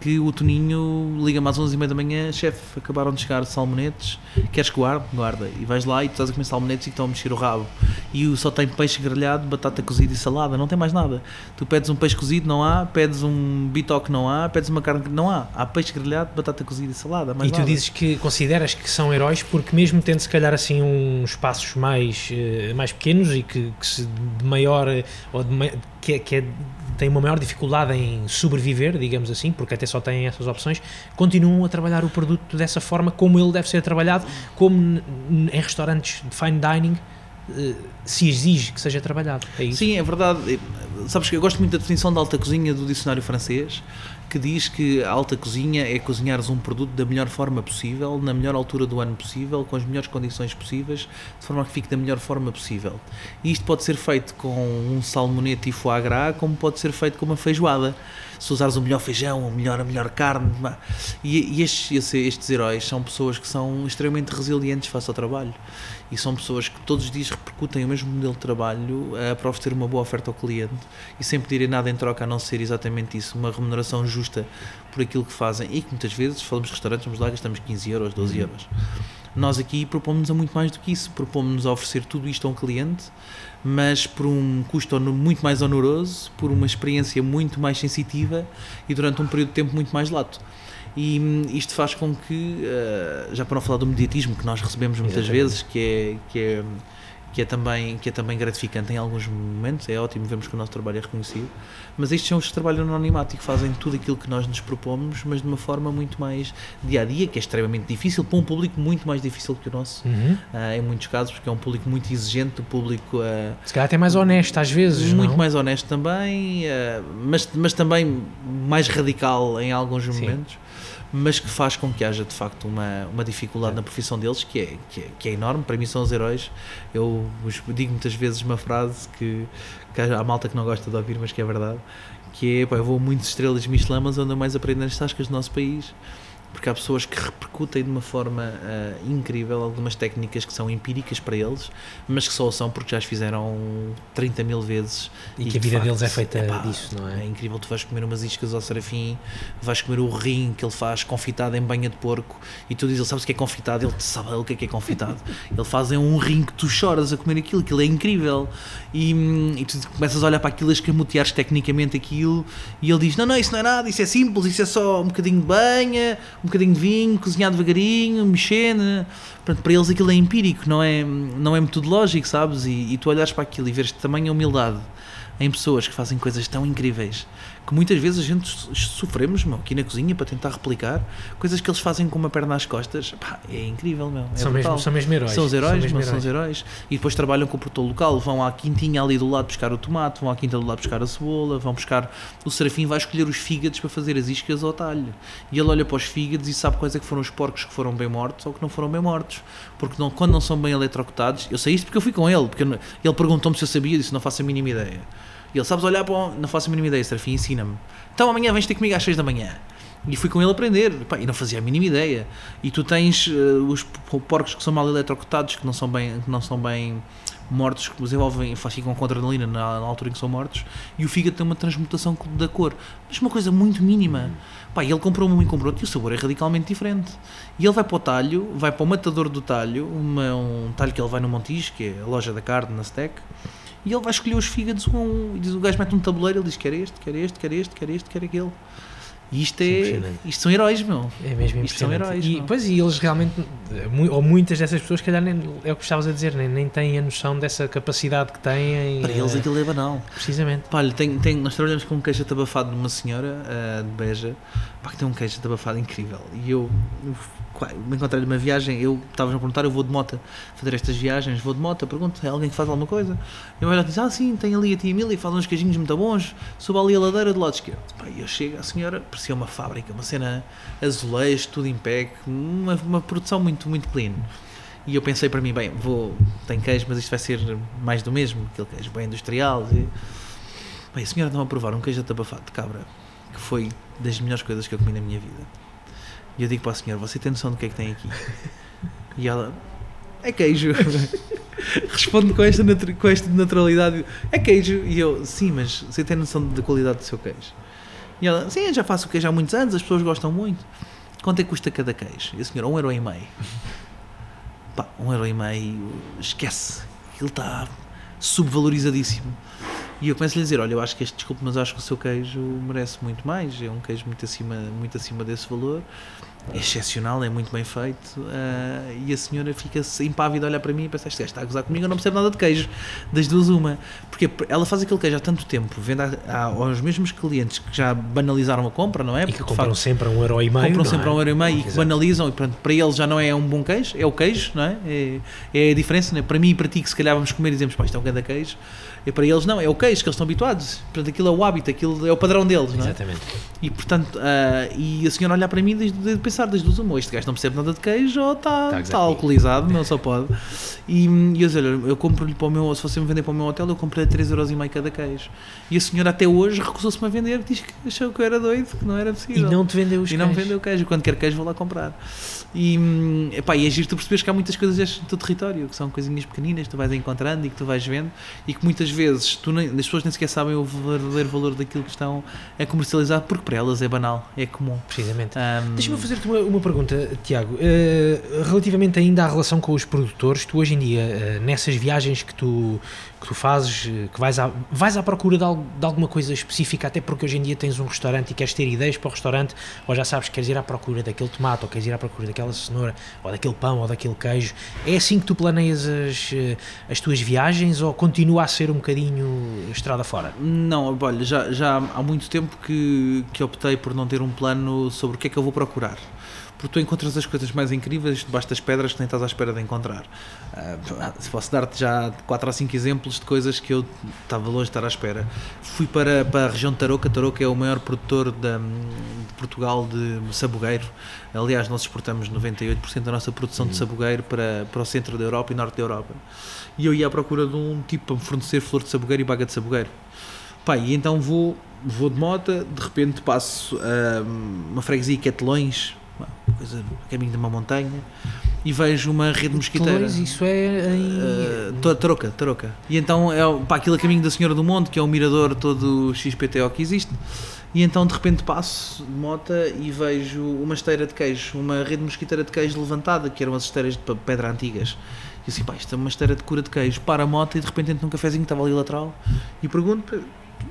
que o Toninho liga-me às 11h30 da manhã, chefe, acabaram de chegar salmonetes, queres que guarde? Guarda. E vais lá e tu estás a comer salmonetes e estão a mexer o rabo. E só tem peixe grelhado, batata cozida e salada, não tem mais nada. Tu pedes um peixe cozido, não há, pedes um bitoque, não há, pedes uma carne, não há. Há peixe grelhado, batata cozida e salada, mais E tu nada. dizes que consideras que são heróis porque mesmo tendo se calhar assim uns espaços mais, eh, mais pequenos e que, que se de maior, ou de, que, é, que é têm uma maior dificuldade em sobreviver, digamos assim, porque até só têm essas opções, continuam a trabalhar o produto dessa forma como ele deve ser trabalhado, como em restaurantes de fine dining eh, se exige que seja trabalhado. É? Sim, é verdade. Sabes que eu gosto muito da definição da alta cozinha do dicionário francês, que diz que a alta cozinha é cozinhares um produto da melhor forma possível, na melhor altura do ano possível, com as melhores condições possíveis, de forma que fique da melhor forma possível. E isto pode ser feito com um salmonete e foie gras, como pode ser feito com uma feijoada. Se usares o melhor feijão, a melhor, a melhor carne. E, e estes, estes heróis são pessoas que são extremamente resilientes face ao trabalho e são pessoas que todos os dias repercutem o mesmo modelo de trabalho uh, para oferecer uma boa oferta ao cliente e sem pedirem nada em troca a não ser exatamente isso, uma remuneração justa por aquilo que fazem e que muitas vezes, falamos de restaurantes, vamos lá, gastamos 15 euros, 12 uhum. euros. Nós aqui propomos a muito mais do que isso, propomos a oferecer tudo isto a um cliente, mas por um custo muito mais oneroso, por uma experiência muito mais sensitiva e durante um período de tempo muito mais lato. E hum, isto faz com que, uh, já para não falar do mediatismo que nós recebemos muitas Exatamente. vezes, que é, que é que é também que é também gratificante em alguns momentos. É ótimo vermos que o nosso trabalho é reconhecido. Mas estes são os que trabalham no anonimato e que fazem tudo aquilo que nós nos propomos mas de uma forma muito mais dia a dia que é extremamente difícil para um público muito mais difícil que o nosso. Uhum. uh, em muitos casos porque é um público muito exigente o público uh, se calhar até mais honesto às vezes muito não? mais honesto também uh, mas mas também mais radical em alguns momentos. Sim mas que faz com que haja de facto uma, uma dificuldade na profissão deles que é, que é, que é enorme. Para mim são os heróis. Eu digo muitas vezes uma frase que, que há malta que não gosta de ouvir, mas que é verdade, que é, pá, eu vou muitas estrelas Michelin, mas ando mais a aprender nas tascas do nosso país porque há pessoas que repercutem de uma forma uh, incrível algumas técnicas que são empíricas para eles, mas que só são porque já as fizeram 30 mil vezes. E, e que a vida facto, deles é feita epá, disso, não é? É incrível, tu vais comer umas iscas ao serafim, vais comer o rim que ele faz confitado em banha de porco e tu dizes, ele sabes o que é confitado? Ele sabe o que é que é confitado. (laughs) ele faz um rim que tu choras a comer aquilo, aquilo é incrível. E, e tu começas a olhar para aquilo, a escamoteares tecnicamente aquilo e ele diz, não, não, isso não é nada, isso é simples, isso é só um bocadinho de banha, um bocadinho de vinho, cozinhar devagarinho, mexer. Né? Portanto, para eles aquilo é empírico, não é, não é metodológico, sabes? E, e tu olhares para aquilo e veres tamanha humildade em pessoas que fazem coisas tão incríveis que muitas vezes a gente sofremos meu, aqui na cozinha para tentar replicar coisas que eles fazem com uma perna às costas. Pá, é incrível, meu. É são, mesmo, são mesmo heróis. São os heróis, são, mesmo heróis. são heróis. E depois trabalham com o produtor local, vão à quintinha ali do lado buscar o tomate, vão à quinta do lado buscar a cebola, vão buscar. O Serafim vai escolher os fígados para fazer as iscas ao talho. E ele olha para os fígados e sabe quais é que foram os porcos que foram bem mortos ou que não foram bem mortos. Porque não, quando não são bem eletrocutados, eu sei isto porque eu fui com ele, porque ele perguntou-me se eu sabia, disse não faço a mínima ideia. E ele, sabes olhar para. Não faço a mínima ideia, Serafim, ensina-me. Então amanhã vens ter comigo às 6 da manhã. E fui com ele aprender. Pá, e não fazia a mínima ideia. E tu tens uh, os porcos que são mal eletrocutados, que não são bem, que não são bem mortos, que desenvolvem, ficam com adrenalina na, na, altura em que são mortos. E o fígado tem uma transmutação da cor. Mas uma coisa muito mínima. Pá, e ele comprou um e comprou outro e o sabor é radicalmente diferente. E ele vai para o talho, vai para o matador do talho, uma, um talho que ele vai no Montijo, que é a loja da carne, na Stack e ele vai escolher os fígados um, e diz, o gajo mete um tabuleiro, ele diz quer este, quer este, quer este, quer este, quer aquele. E isto, é isto são heróis, meu. É mesmo Isto são heróis, e, não? pois, e eles realmente, ou muitas dessas pessoas, calhar, nem, é o que estavas a dizer, nem, nem têm a noção dessa capacidade que têm. Para eh, eles aquilo é banal. Precisamente. Pá, olha, tem, tem, nós trabalhamos com um queijo atabafado de uma senhora ah, de Beja, pá, que tem um queijo atabafado incrível. E eu, eu me encontrei numa viagem, eu estava a perguntar, eu vou de moto fazer estas viagens, vou de moto, pergunto, é alguém que faz alguma coisa? Eu olho e diz, ah sim, tem ali a tia Emília, faz uns queijinhos muito bons, suba ali a ladeira do lado esquerdo. E eu chego, a senhora parecia uma fábrica, uma cena azulejo, tudo em pé, uma, uma produção muito, muito clean. E eu pensei para mim, bem, vou, tem queijo, mas isto vai ser mais do mesmo, aquele queijo bem industrial. E, bem, a senhora estava a provar um queijo atabafado de cabra, que foi das melhores coisas que eu comi na minha vida. E eu digo para a senhora, você tem noção do que é que tem aqui? E ela, é queijo. (laughs) Responde com esta, com esta naturalidade, é queijo. E eu, sim, mas você tem noção da qualidade do seu queijo? E ela, sim, eu já faço queijo há muitos anos, as pessoas gostam muito. Quanto é que custa cada queijo? E a senhora, um euro e meio. (laughs) Pá, um euro e meio, esquece. Aquilo está subvalorizadíssimo. E eu começo a lhe dizer, olha, eu acho que este, desculpe, mas acho que o seu queijo merece muito mais, é um queijo muito acima, muito acima desse valor, é excepcional, é muito bem feito, ah, e a senhora fica-se impávida a olhar para mim e pensa, este gajo está a gozar comigo, eu não percebo nada de queijo, das duas uma, porque ela faz aquele queijo há tanto tempo, vende a- a- aos mesmos clientes que já banalizaram a compra, não é? E que compram facto, sempre a um euro e meio. compram sempre é? a um euro e meio e que banalizam e pronto, para eles já não é um bom queijo, é o queijo, não é? É, é a diferença, não é? Para mim e para ti que se calhar vamos comer e dizemos, pá, isto é um grande queijo, e para eles não, é o queijo que eles estão habituados, portanto aquilo é o hábito, aquilo é o padrão deles, não é? Exatamente. E portanto, ah, e a senhora olhar para mim desde de pensar das duas uma, este gajo não percebe nada de queijo ou está Tá tá, comigo. alcoolizado, não só pode. E, e eu disse, olha, eu compro-lhe para o meu, se você me vender para o meu hotel, eu comprei 3,5€ cada queijo. E a senhora até hoje recusou-se-me a vender, diz que achou que eu era doido, que não era E possível. não te vendeu os E não me vendeu queijo. Quando quer queijo, vou lá comprar. E, epá, e é giro tu percebes que há muitas coisas destas no teu território, que são coisinhas pequeninas que tu vais encontrando e que tu vais vendo e que muitas vezes tu nem, as pessoas nem sequer sabem o verdadeiro valor daquilo que estão a comercializar, porque para elas é banal, é comum. Precisamente. Hum, Deixa-me fazer-te uma, uma pergunta, Tiago. Eh, relativamente ainda à relação com os produtores, tu hoje em dia, eh, nessas viagens que tu, que tu fazes, que vais à, vais à procura de, de alguma coisa específica, até porque hoje em dia tens um restaurante e queres ter ideias para o restaurante, ou já sabes que queres ir à procura daquele tomate, ou queres ir à procura daquela cenoura, ou daquele pão, ou daquele queijo. É assim que tu planeias as, eh, as tuas viagens, ou continua a ser um bocadinho estrada fora? Não, olha, já, já há muito tempo que, que optei por não ter um plano sobre o que é que eu vou procurar. Porque tu encontras as coisas mais incríveis debaixo das pedras que nem estás à espera de encontrar. Se posso dar-te já 4 ou 5 exemplos de coisas que eu estava longe de estar à espera. Fui para, para a região de Tarouca. Tarouca é o maior produtor da- de Portugal de sabugueiro. Aliás, nós exportamos 98% da nossa produção de sabugueiro para, para o centro da Europa e norte da Europa. E eu ia à procura de um tipo para me fornecer flor de sabugueiro e baga de sabugueiro. Pá, e então vou, vou de moto, de repente passo ah, uma freguesia que é Telões, coisa a caminho de uma montanha, e vejo uma rede mosquiteira. Pois, isso é em... Uh, tarouca, Tarouca. E então é o- pá, aquilo a caminho da Senhora do Monte, que é um mirador todo XPTO que existe. E então de repente passo de moto e vejo uma esteira de queijo, uma rede mosquiteira de queijo levantada, que eram as esteiras de pe- pedra antigas. E assim, pá, isto é uma esteira de cura de queijo. Para a moto e de repente entro num cafezinho que estava ali lateral e pergunto: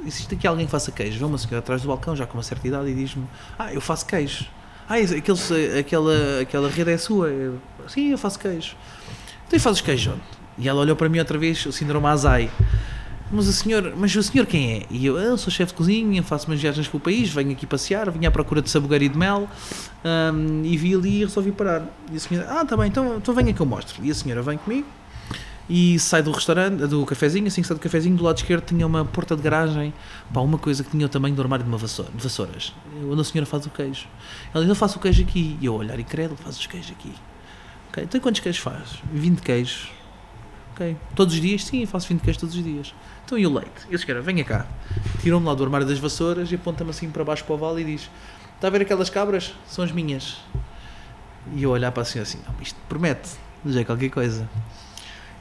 existe aqui alguém que faça queijo? Vê uma senhora atrás do balcão, já com uma certa idade, e diz-me: Ah, eu faço queijo. Ah, aqueles, aquela, aquela rede é sua? Eu, Sim, eu faço queijo. Então fazes queijo onde? E ela olhou para mim outra vez, o síndrome Azai. Mas o senhor, mas o senhor quem é? E eu, "Ah, eu sou chefe de cozinha, faço umas viagens pelo país, venho aqui passear, vim à procura de sabugueiro e de mel, hum, e vi ali e resolvi parar. E a senhora, ah, tá bem, então, então venha que eu mostro. E a senhora vem comigo e sai do restaurante, do cafezinho, assim que sai do cafezinho, do lado esquerdo tinha uma porta de garagem, pá, uma coisa que tinha o tamanho do armário de uma vassoura, de vassouras, onde a senhora faz o queijo. Ela diz, eu faço o queijo aqui. E eu olhar credo, faz os queijos aqui. Ok, então quantos queijos faz? 20 queijos. Ok. Todos os dias? Sim, faço 20 queijos todos os dias. Então e o leite? E a senhora, venha cá. Tirou-me lá do armário das vassouras e aponta-me assim para baixo para o vale e diz: Está a ver aquelas cabras? São as minhas. E eu olhar para a senhora assim: Não, isto promete, já é qualquer coisa.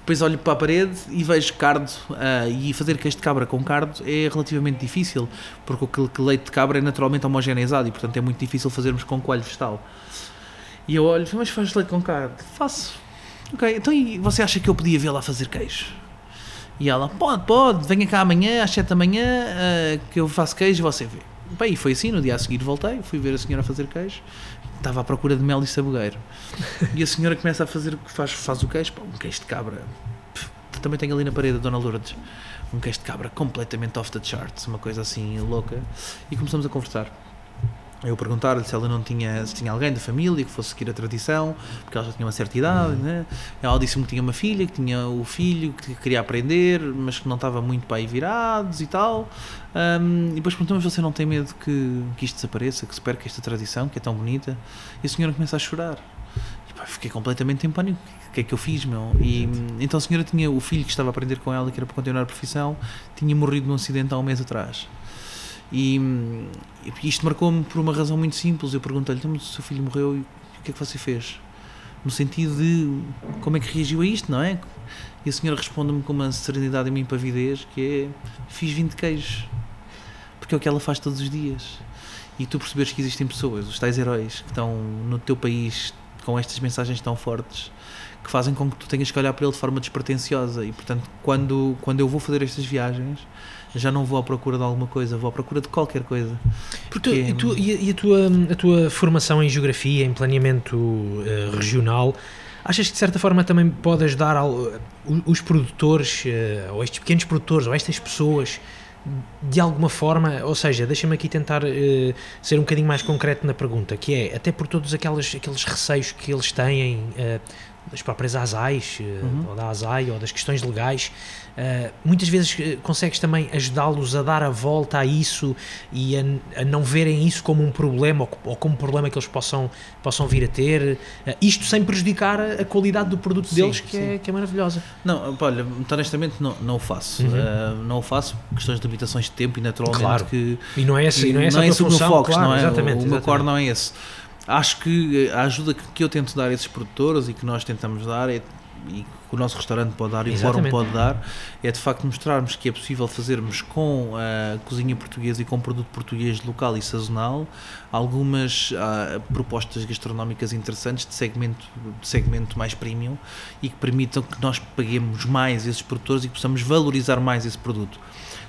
Depois olho para a parede e vejo cardo. ah, e fazer queijo de cabra com cardo é relativamente difícil, porque o que- leite de cabra é naturalmente homogeneizado e, portanto, é muito difícil fazermos com coalho vegetal. E eu olho, mas faz leite com carne? Faço. Ok, então e você acha que eu podia ver lá fazer queijo? E ela, pode, pode, venha cá amanhã às 7 da manhã ah, que eu faço queijo e você vê. Bem, e foi assim, no dia a seguir voltei, fui ver a senhora fazer queijo, estava à procura de mel e sabogueiro. e a senhora começa a fazer, faz, faz o queijo, pá, um queijo de cabra, pff, também tenho ali na parede a Dona Lourdes, um queijo de cabra completamente off the charts, uma coisa assim louca, e começamos a conversar. Eu perguntar-lhe se ela não tinha, se tinha alguém da família que fosse seguir a tradição, porque ela já tinha uma certa idade, né? Ela disse-me que tinha uma filha, que tinha o filho, que queria aprender, mas que não estava muito para aí virados e tal. Um, e depois perguntou-me se você não tem medo que, que isto desapareça, que se perca esta tradição, que é tão bonita. E a senhora começa a chorar. E, pá, fiquei completamente em pânico. O que é que eu fiz, meu? E então a senhora tinha o filho que estava a aprender com ela, que era para continuar a profissão, tinha morrido num acidente há um mês atrás. E, isto marcou-me por uma razão muito simples. Eu perguntei-lhe: então, o seu filho morreu e o que é que você fez? No sentido de como é que reagiu a isto, não é? E a senhora responde-me com uma serenidade e uma impavidez que é: fiz 20 queijos. Porque é o que ela faz todos os dias. E tu percebes que existem pessoas, os tais heróis, que estão no teu país com estas mensagens tão fortes que fazem com que tu tenhas que olhar para ele de forma despretensiosa. E portanto, quando, quando eu vou fazer estas viagens já não vou à procura de alguma coisa, vou à procura de qualquer coisa. Porque, e, tu, e, a, tua, a tua formação em geografia, em planeamento uh, regional, achas que de certa forma também pode ajudar ao, os produtores, uh, ou estes pequenos produtores, ou estas pessoas, de alguma forma, ou seja, deixa-me aqui tentar uh, ser um bocadinho mais concreto na pergunta, que é, até por todos aquelas, aqueles receios que eles têm uh, das próprias ASAIs, uhum. ou da ASAI, ou das questões legais, Uh, muitas vezes uh, consegues também ajudá-los a dar a volta a isso e a, a não verem isso como um problema ou, ou, como um problema que eles possam, possam vir a ter, uh, isto sem prejudicar a, qualidade do produto sim, deles, que é, que é, maravilhosa. Não, olha, honestamente não, não o faço. Uhum. não o faço por questões de limitações de tempo e naturalmente claro. que. E não é esse, não é essa não é esse o meu foco, claro, não é? Exatamente, o, meu core não é esse. Acho que a ajuda que eu tento dar a esses produtores e que nós tentamos dar é e que o nosso restaurante pode dar e o fórum pode dar, é de facto mostrarmos que é possível fazermos com a cozinha portuguesa e com produto português local e sazonal algumas uh, propostas gastronómicas interessantes de segmento, de segmento mais premium e que permitam que nós paguemos mais esses produtores e que possamos valorizar mais esse produto.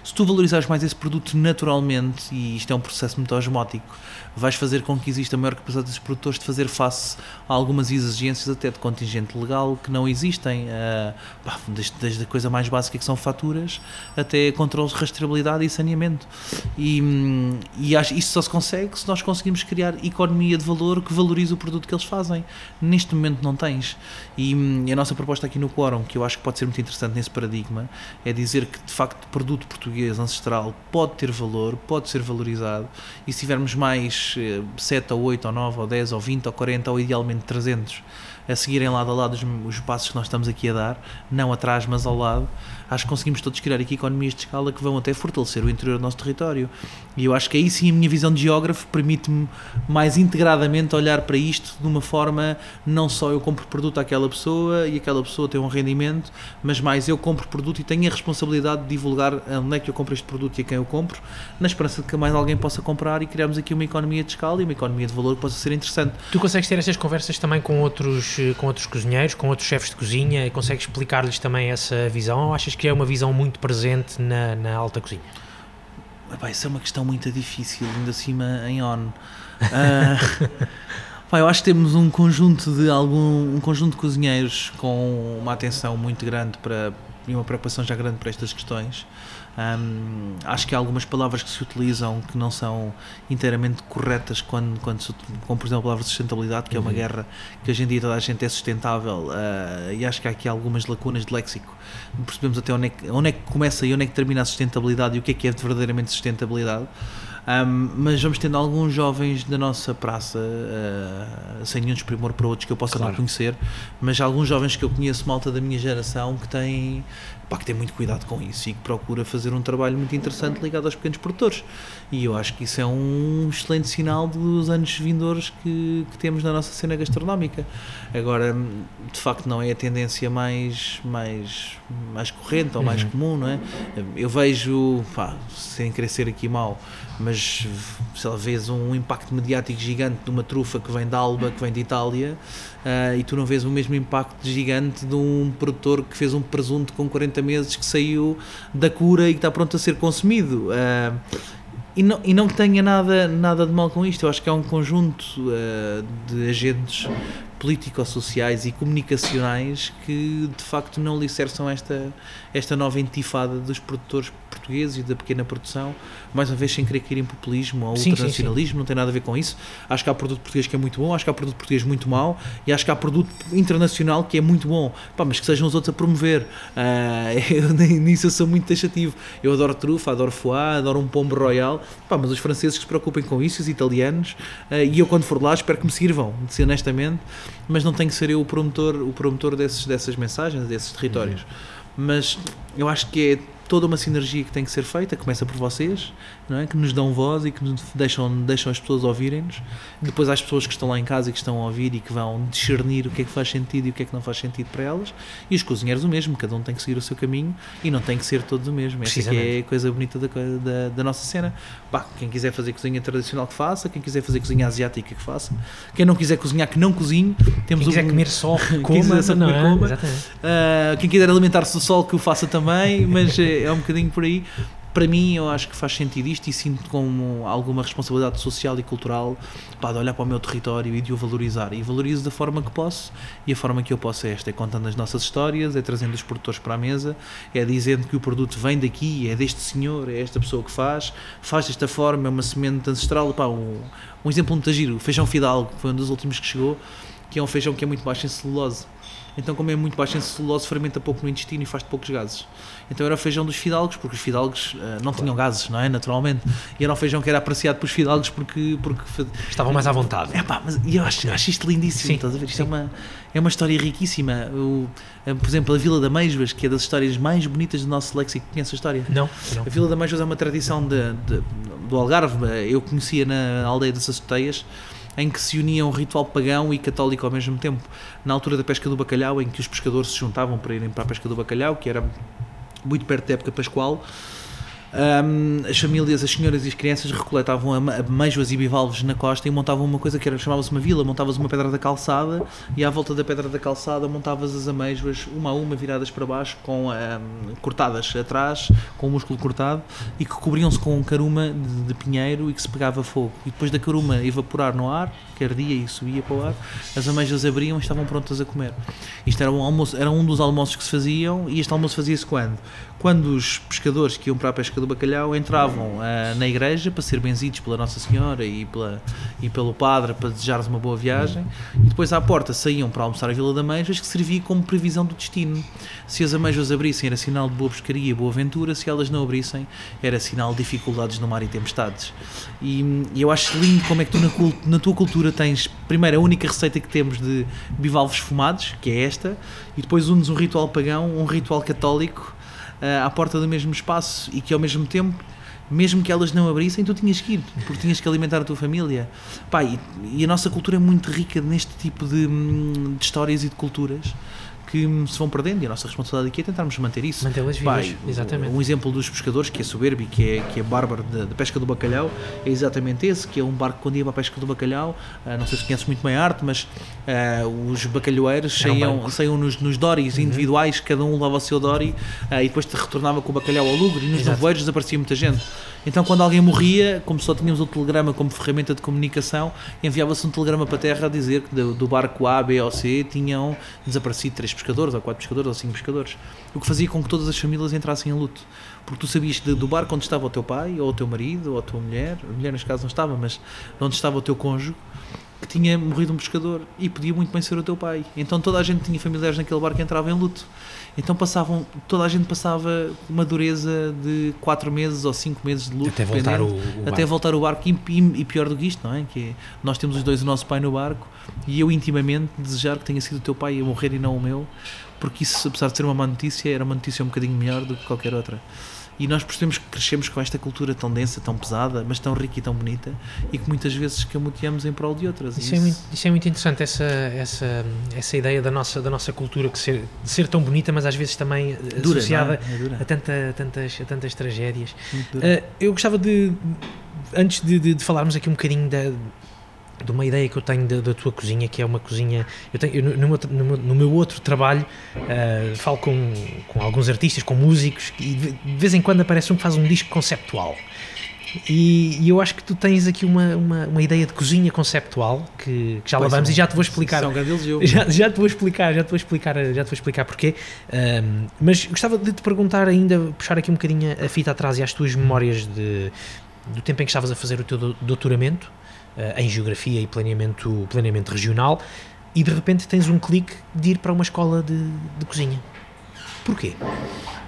Se tu valorizares mais esse produto naturalmente, e isto é um processo muito osmótico, vais fazer com que exista maior capacidade dos produtores de fazer face a algumas exigências até de contingente legal que não existem, uh, desde, desde, a coisa mais básica que são faturas até controles de rastreabilidade e saneamento. E, e acho, isso só se consegue se nós conseguimos criar economia de valor que valorize o produto que eles fazem. Neste momento não tens. E, e a nossa proposta aqui no Quorum, que eu acho que pode ser muito interessante nesse paradigma, é dizer que de facto produto português ancestral pode ter valor, pode ser valorizado e se tivermos mais 7 ou 8 ou 9 ou 10 ou 20 ou 40 ou idealmente 300 a seguirem lado a lado os, os passos que nós estamos aqui a dar, não atrás, mas ao lado, acho que conseguimos todos criar aqui economias de escala que vão até fortalecer o interior do nosso território. E eu acho que aí sim a minha visão de geógrafo permite-me mais integradamente olhar para isto de uma forma não só eu compro produto àquela pessoa e aquela pessoa tem um rendimento, mas mais eu compro produto e tenho a responsabilidade de divulgar onde é que eu compro este produto e a quem eu compro, na esperança de que mais alguém possa comprar e criarmos aqui uma economia de escala e uma economia de valor que possa ser interessante. Tu consegues ter estas conversas também com outros, com outros cozinheiros, com outros chefes de cozinha e consegues explicar-lhes também essa visão ou achas que é uma visão muito presente na, na alta cozinha? Epá, isso é uma questão muito difícil, ainda acima em ON. Uh, (laughs) Pá, eu acho que temos um conjunto de algum um conjunto de cozinheiros com uma atenção muito grande para e uma preocupação já grande para estas questões. Um, acho que há algumas palavras que se utilizam que não são inteiramente corretas quando, quando se, como por exemplo a palavra sustentabilidade, que é uma uhum. guerra que hoje em dia toda a gente é sustentável uh, e acho que há aqui algumas lacunas de léxico. Percebemos até onde é, que, onde é que começa e onde é que termina a sustentabilidade e o que é que é verdadeiramente sustentabilidade. Um, mas vamos tendo alguns jovens da nossa praça, uh, sem nenhum desprimor para outros que eu possa claro. não conhecer, mas alguns jovens que eu conheço, malta da minha geração, que têm, pá, que tem muito cuidado com isso e que procura fazer um trabalho muito interessante ligado aos pequenos produtores. E eu acho que isso é um excelente sinal dos anos vindouros que, que temos na nossa cena gastronómica. Agora, de facto, não é a tendência mais, mais, mais corrente ou mais uhum. comum, não é? Eu vejo, pá, sem querer ser aqui mal, mas vês um impacto mediático gigante de uma trufa que vem da Alba, que vem de Itália, uh, e tu não vês o mesmo impacto gigante de um produtor que fez um presunto com 40 meses que saiu da cura e que está pronto a ser consumido. Uh, e, não, e não tenha nada, nada de mal com isto, eu acho que é um conjunto uh, de agentes político-sociais e comunicacionais que de facto não licersam esta, esta nova intifada dos produtores portugueses e da pequena produção, mais uma vez sem querer cair em populismo ou Sim, sim, internacionalismo, sim. não tem nada a ver com isso. Acho que há produto português que é muito bom, acho que há produto português muito mau e acho que há produto internacional que é muito bom, Pá, mas que sejam os outros a promover. Uh, (laughs) eu, nisso eu sou muito taxativo. Eu adoro trufa, adoro foie, adoro um pombo royal, Pá, mas os franceses que se preocupem com isso, os italianos, uh, e eu quando for lá espero que me sirvam, honestamente, mas não tenho que ser eu o promotor, o promotor desses, dessas mensagens, desses territórios. Uhum. Mas eu acho que é toda uma sinergia que tem que ser feita, começa por vocês, não é? que nos dão voz e que nos deixam, deixam as pessoas ouvirem-nos. Depois há as pessoas que estão lá em casa e que estão a ouvir e que vão discernir o que é que faz sentido e o que é que não faz sentido para elas. E os cozinheiros o mesmo, cada um tem que seguir o seu caminho e não tem que ser todos o mesmo. Essa é a coisa bonita da, da, da, nossa cena. Quem quiser fazer cozinha tradicional que faça, quem quiser fazer cozinha asiática que faça, quem não quiser cozinhar que não cozinhe. Temos quem quiser um, comer só, (laughs) coma, só não, é? coma. Uh, quem quiser alimentar-se do sol que o faça também, mas é, um bocadinho por aí. Para mim eu acho que faz sentido isto e sinto como alguma responsabilidade social e cultural pá, de olhar para o meu território e de o valorizar. E valorizo da forma que posso e a forma que eu posso é esta, é contando as nossas histórias é trazendo os produtores para a mesa é dizendo que o produto vem daqui, é deste senhor é esta pessoa que faz, faz desta forma é uma semente ancestral, pá, um, um exemplo muito giro, o feijão fidalgo foi um dos últimos que chegou que é um feijão que é muito baixo em celulose. Então, como é muito baixo em celulose, fermenta pouco no intestino e faz poucos gases. Então, era o feijão dos fidalgos, porque os fidalgos uh, não claro. tinham gases, não é? Naturalmente. E era um feijão que era apreciado pelos fidalgos porque. porque Estavam mais à vontade. É pá, mas eu acho, acho isto lindíssimo, sim, estás a ver? Isto é uma, é uma história riquíssima. O, eh, por exemplo, a Vila da Meijvas, que é das histórias mais bonitas do nosso léxico. Conhece a história? Não. não. A Vila da Meijvas é uma tradição de, de, do Algarve. Eu conhecia na aldeia das Açoteias em que se unia um ritual pagão e católico ao mesmo tempo. Na altura da pesca do bacalhau, em que os pescadores se juntavam para irem para a pesca do bacalhau, que era muito perto da época pascual, um, as famílias, as senhoras e as crianças recoletavam ameijoas e bivalves na costa e montavam uma coisa que era chamava-se uma vila, montavas uma pedra da calçada e à volta da pedra da calçada montavas as ameijoas uma a uma viradas para baixo, com um, cortadas atrás, com o músculo cortado e que cobriam-se com um caruma de, de, pinheiro e que se pegava fogo. E depois da caruma evaporar no ar, que ardia e subia para o ar, as ameijas abriam e estavam prontas a comer. Isto era um, almoço, era um dos almoços que se faziam e este almoço fazia-se quando? Quando os pescadores que iam para a pesca do bacalhau entravam uh, na igreja para ser benzidos pela Nossa Senhora e, pela, e pelo padre para desejar-lhes uma boa viagem e depois à porta saíam para almoçar a Vila de Ameijas que servia como previsão do destino. Se as ameijas abrissem era sinal de boa pescaria e boa aventura, se elas não abrissem era sinal de dificuldades no mar e tempestades. E, e eu acho lindo como é que tu na, na tua cultura tens, primeiro, a única receita que temos de bivalves fumados, que é esta, e depois unes um ritual pagão, um ritual católico uh, à porta do mesmo espaço e que ao mesmo tempo mesmo que elas não abrissem, tu tinhas que ir, porque tinhas que alimentar a tua família. Pá, e, e a nossa cultura é muito rica neste tipo de, hum, de histórias e de culturas que se vão perdendo e a nossa responsabilidade aqui é tentarmos manter isso. Mantê-las vivas, exatamente. Um exemplo dos pescadores que é soberbo e que é, que é bárbaro da pesca do bacalhau é exatamente esse, que é um barco que quando ia para a pesca do bacalhau, uh, não sei se conheces muito bem a arte, mas uh, os bacalhoeiros saíam, saíam nos, nos doris uhum. individuais, cada um levava o seu dory uh, e depois te retornava com o bacalhau ao lugre e nos nevoeiros desaparecia muita gente. Então, quando alguém morria, como só tínhamos o telegrama como ferramenta de comunicação, enviava-se um telegrama para a terra a dizer que do, barco A, B ou C tinham desaparecido três pescadores, ou quatro pescadores, ou cinco pescadores. O que fazia com que todas as famílias entrassem em luto. Porque tu sabias do barco onde estava o teu pai, ou o teu marido, ou a tua mulher, a mulher neste caso não estava, mas onde estava o teu cônjuge, que tinha morrido um pescador e podia muito bem ser o teu pai. Então toda a gente tinha familiares naquele barco que entrava em luto. Então passavam, toda a gente passava uma dureza de 4 meses ou 5 meses de luto. Até voltar o, o Até barco. voltar o barco. E, e, pior do que isto, não é? Que é, nós temos os dois o nosso pai no barco e eu intimamente desejar que tenha sido o teu pai a morrer e não o meu, porque isso, apesar de ser uma má notícia, era uma notícia um bocadinho melhor do que qualquer outra. E nós percebemos que crescemos com esta cultura tão densa, tão pesada, mas tão rica e tão bonita, e que muitas vezes camuteamos em prol de outras. Isso, isso... É, muito, isso é muito interessante, essa, essa, essa ideia da nossa, da nossa cultura que ser, de ser tão bonita, mas às vezes também dura, associada é? a, tanta, tantas, a tantas tragédias. Uh, eu gostava de, antes de, de, de falarmos aqui um bocadinho da de uma ideia que eu tenho da, da, tua cozinha, que é uma cozinha. Eu tenho, eu, no, meu, no, meu, no, meu, outro trabalho, uh, falo com, com alguns artistas, com músicos, e de, de vez em quando aparece um que faz um disco conceptual. E, e, eu acho que tu tens aqui uma, uma, uma ideia de cozinha conceptual que, que já lá vamos e já te vou explicar. São já, já te vou explicar, já te vou explicar, já te vou explicar porquê. Um, mas gostava de te perguntar ainda, puxar aqui um bocadinho a fita atrás e as tuas memórias de, do tempo em que estavas a fazer o teu doutoramento em geografia e planeamento, planeamento regional e de repente tens um clique de ir para uma escola de, de cozinha. Porquê?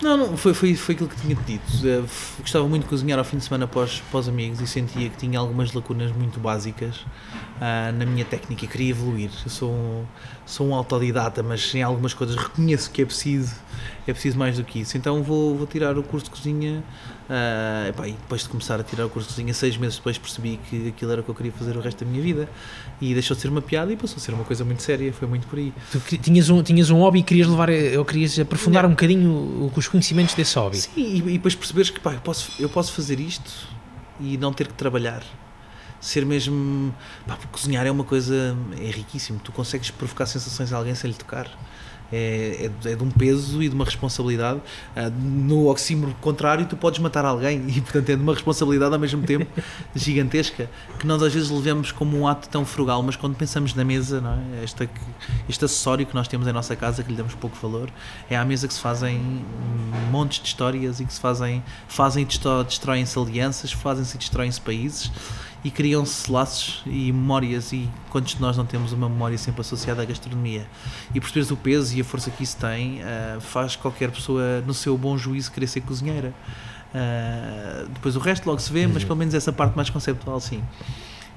Não, não foi, foi, foi aquilo que tinha dito. Uh, gostava muito de cozinhar ao fim de semana após, após amigos e sentia que tinha algumas lacunas muito básicas uh, na minha técnica e queria evoluir. Eu sou um, sou um autodidata, mas em algumas coisas reconheço que é preciso, é preciso mais do que isso. Então vou, vou tirar o curso de cozinha Uh, epá, e depois de começar a tirar o curso de cozinha, seis meses depois percebi que aquilo era o que eu queria fazer o resto da minha vida e deixou de ser uma piada e passou a ser uma coisa muito séria. Foi muito por aí. Tu tinhas um, tinhas um hobby e querias levar, ou querias aprofundar um bocadinho os conhecimentos desse hobby. Sim, e, e depois perceberes que pá, eu, posso, eu posso fazer isto e não ter que trabalhar ser mesmo. Pá, cozinhar é uma coisa. é riquíssimo. Tu consegues provocar sensações a alguém sem lhe tocar é, é, é, de um peso e de uma responsabilidade. Uh, no oxímoro contrário, tu podes matar alguém (laughs) e, portanto, é de uma responsabilidade ao mesmo tempo (laughs) gigantesca que nós às vezes levamos como um ato tão frugal, mas quando pensamos na mesa, não é? este, este acessório que nós temos em nossa casa que lhe damos pouco valor, é à mesa que se fazem montes de histórias e que se fazem, fazem destroem-se alianças, fazem-se e destroem-se países e criam-se laços e memórias e quantos de nós não temos uma memória sempre associada à gastronomia? E perceberes o peso e a força que isso tem uh, faz qualquer pessoa no seu bom juízo querer ser cozinheira. Uh, depois o resto logo se vê, mas uhum. pelo menos essa parte mais conceptual sim.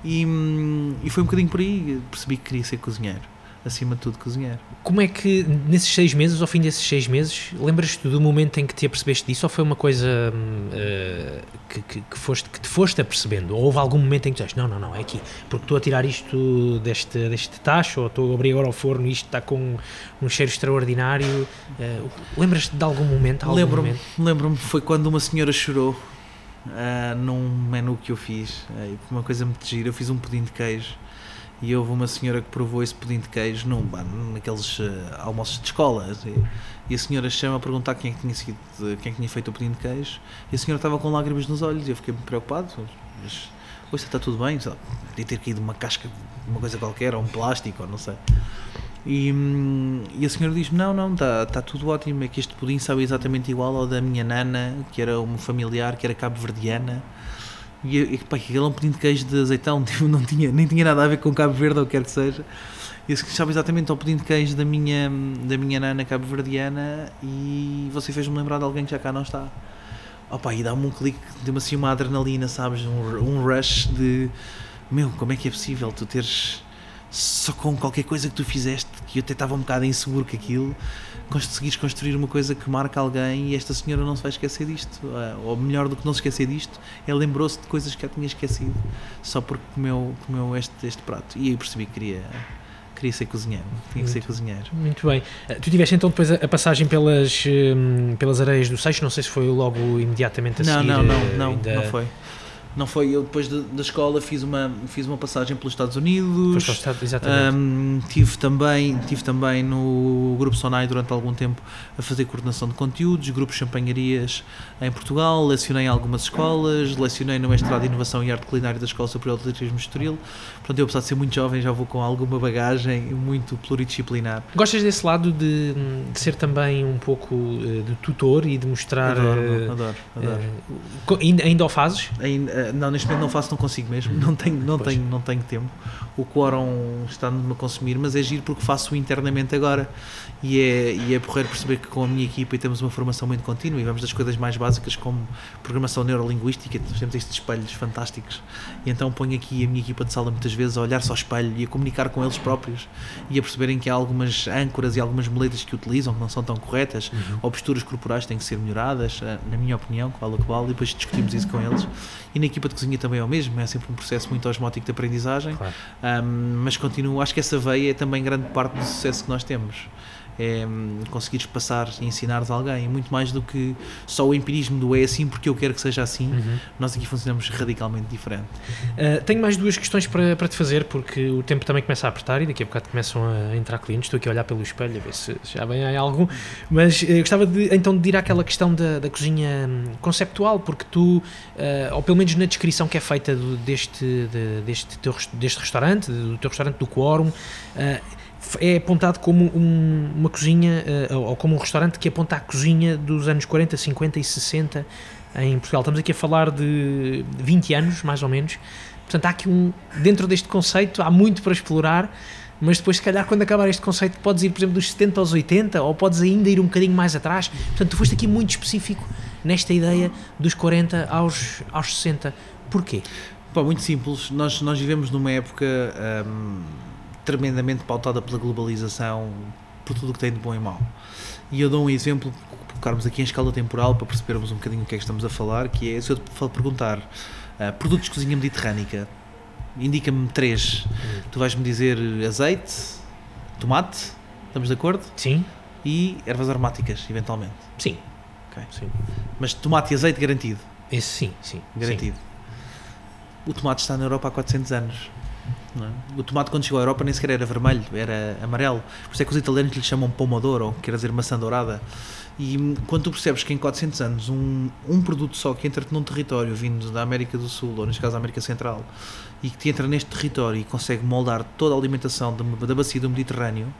E, hum, e foi um bocadinho por aí percebi que queria ser cozinheiro acima de tudo cozinhar. Como é que nesses seis meses, ao fim desses seis meses, lembras-te do momento em que te apercebeste disso ou foi uma coisa uh, que, que, que, foste, que te foste apercebendo? Ou houve algum momento em que tu disseste, não, não, não, é aqui, porque estou a tirar isto deste, deste tacho ou estou a abrir agora ao forno e isto está com um cheiro extraordinário. Uh, lembras-te de algum momento? Lembro-me, lembro-me, foi quando uma senhora chorou uh, num menu que eu fiz, uh, uma coisa muito gira, eu fiz um pudim de queijo e houve uma senhora que provou esse pudim de queijo num, naqueles uh, almoços de escola. E, e, a senhora chama a perguntar quem é que tinha sido, quem é tinha feito o pudim de queijo. E a senhora estava com lágrimas nos olhos. E eu fiquei preocupado. Mas hoje está tudo bem podia ter caído uma casca uma coisa qualquer ou um plástico ou não sei. E, hum, e a senhora diz não, não, está tá tudo ótimo. É que este pudim sabe exatamente igual ao da minha nana que era uma familiar, que era cabo-verdiana e, e pá, aquele é um pudim de queijo de azeitão, (laughs) tipo, não tinha, nem tinha nada a ver com Cabo Verde ou o que quer que seja. E esse estava exatamente ao pudim de queijo da minha, da minha nana cabo-verdiana e você fez-me lembrar de alguém que já cá não está. Opa, e dá-me um clique, deu-me assim uma adrenalina, sabes? Um, um rush de meu, como é que é possível tu teres só com qualquer coisa que tu fizeste, que eu até estava um bocado inseguro com aquilo, conseguires construir uma coisa que marca alguém e esta senhora não se vai esquecer disto. Ah, ou melhor do que não se esquecer disto, ela lembrou-se de coisas que já tinha esquecido, só porque comeu, comeu este, este prato. E aí percebi que queria, queria ser cozinheiro, tinha que ser cozinheiro. Muito bem. Ah, tu tiveste então depois a, passagem pelas, hum, pelas areias do Seixo, não sei se foi logo imediatamente a não, seguir. Não, não, não, ainda... não foi. Não foi, eu depois de, da escola fiz uma, fiz uma passagem pelos Estados Unidos. Estado, exatamente. Um, tive, também, tive também no Grupo Sonai durante algum tempo a fazer coordenação de conteúdos, grupos champanharias em Portugal, lecionei em algumas escolas, lecionei no mestrado de Inovação e Arte Culinária da Escola Superior de Atletismo Estoril. Portanto, eu apesar de ser muito jovem, já vou com alguma bagagem muito pluridisciplinar. Gostas desse lado de, de ser também um pouco uh, de tutor e de mostrar... Adoro, uh, adoro. adoro. Uh, ainda, ainda o fazes? Ainda, eh, não, neste momento não faço, não consigo mesmo, não tenho, não tenho, não tenho tempo. O quórum está-me a consumir, mas é giro porque faço internamente agora e é, e é porreiro perceber que com a minha equipa temos uma formação muito contínua e vamos das coisas mais básicas como programação neurolinguística, temos estes espelhos fantásticos e então ponho aqui a minha equipa de sala muitas vezes a olhar só ao espelho e a comunicar com eles próprios e a perceberem que há algumas âncoras e algumas moletas que utilizam que não são tão corretas uhum. ou posturas corporais têm que ser melhoradas, eh, na minha opinião, que vale a que vale, e depois discutimos isso com eles e na equipa de cozinha também é o mesmo, é sempre um processo muito osmótico de aprendizagem, claro. Um, mas continuo, acho que essa veia é também grande parte do sucesso que nós temos. É conseguires passar e ensinares a alguém, muito mais do que só o empirismo do é assim porque eu quero que seja assim. Uhum. Nós aqui funcionamos radicalmente diferente. Uh, tenho mais duas questões para, para te fazer, porque o tempo também começa a apertar e daqui a bocado começam a entrar clientes. Estou aqui a olhar pelo espelho a ver se já vem aí algum, mas uh, gostava de, então de ir àquela questão da, da cozinha hum, conceptual, porque tu, uh, ou pelo menos na descrição que é feita do, deste, de, deste, teu, deste restaurante, do teu restaurante do Quórum, é apontado como um, uma cozinha, uh, ou como um restaurante que aponta à cozinha dos anos 40, 50 e 60 em Portugal. Estamos aqui a falar de 20 anos, mais ou menos. Portanto, há aqui um. Dentro deste conceito, há muito para explorar, mas depois, se calhar, quando acabar este conceito, podes ir, por exemplo, dos 70 aos 80, ou podes ainda ir um bocadinho mais atrás. Portanto, tu foste aqui muito específico nesta ideia dos 40 aos, aos 60. Porquê? Pá, muito simples. Nós, nós vivemos numa época. Hum, tremendamente pautada pela globalização, por tudo o que tem de bom e mau. E eu dou um exemplo, colocarmos aqui em escala temporal para percebermos um bocadinho o que é que estamos a falar, que é, se eu te perguntar uh, produtos de cozinha mediterrânica, indica-me três. Hum. Tu vais-me dizer azeite, tomate, estamos de acordo? Sim. E ervas aromáticas, eventualmente. Sim. Okay. sim. Mas tomate e azeite garantido? Esse sim, sim. Garantido. Sim. O tomate está na Europa há 400 anos. É? O tomate, quando chegou à Europa, nem sequer era vermelho, era amarelo. Por isso é que os italianos lhe chamam pomodoro, quer dizer maçã dourada. E quando tu percebes que em 400 anos um, um produto só que entra num território vindo da América do Sul, ou neste caso da América Central, e que te entra neste território e consegue moldar toda a alimentação da bacia do Mediterrâneo,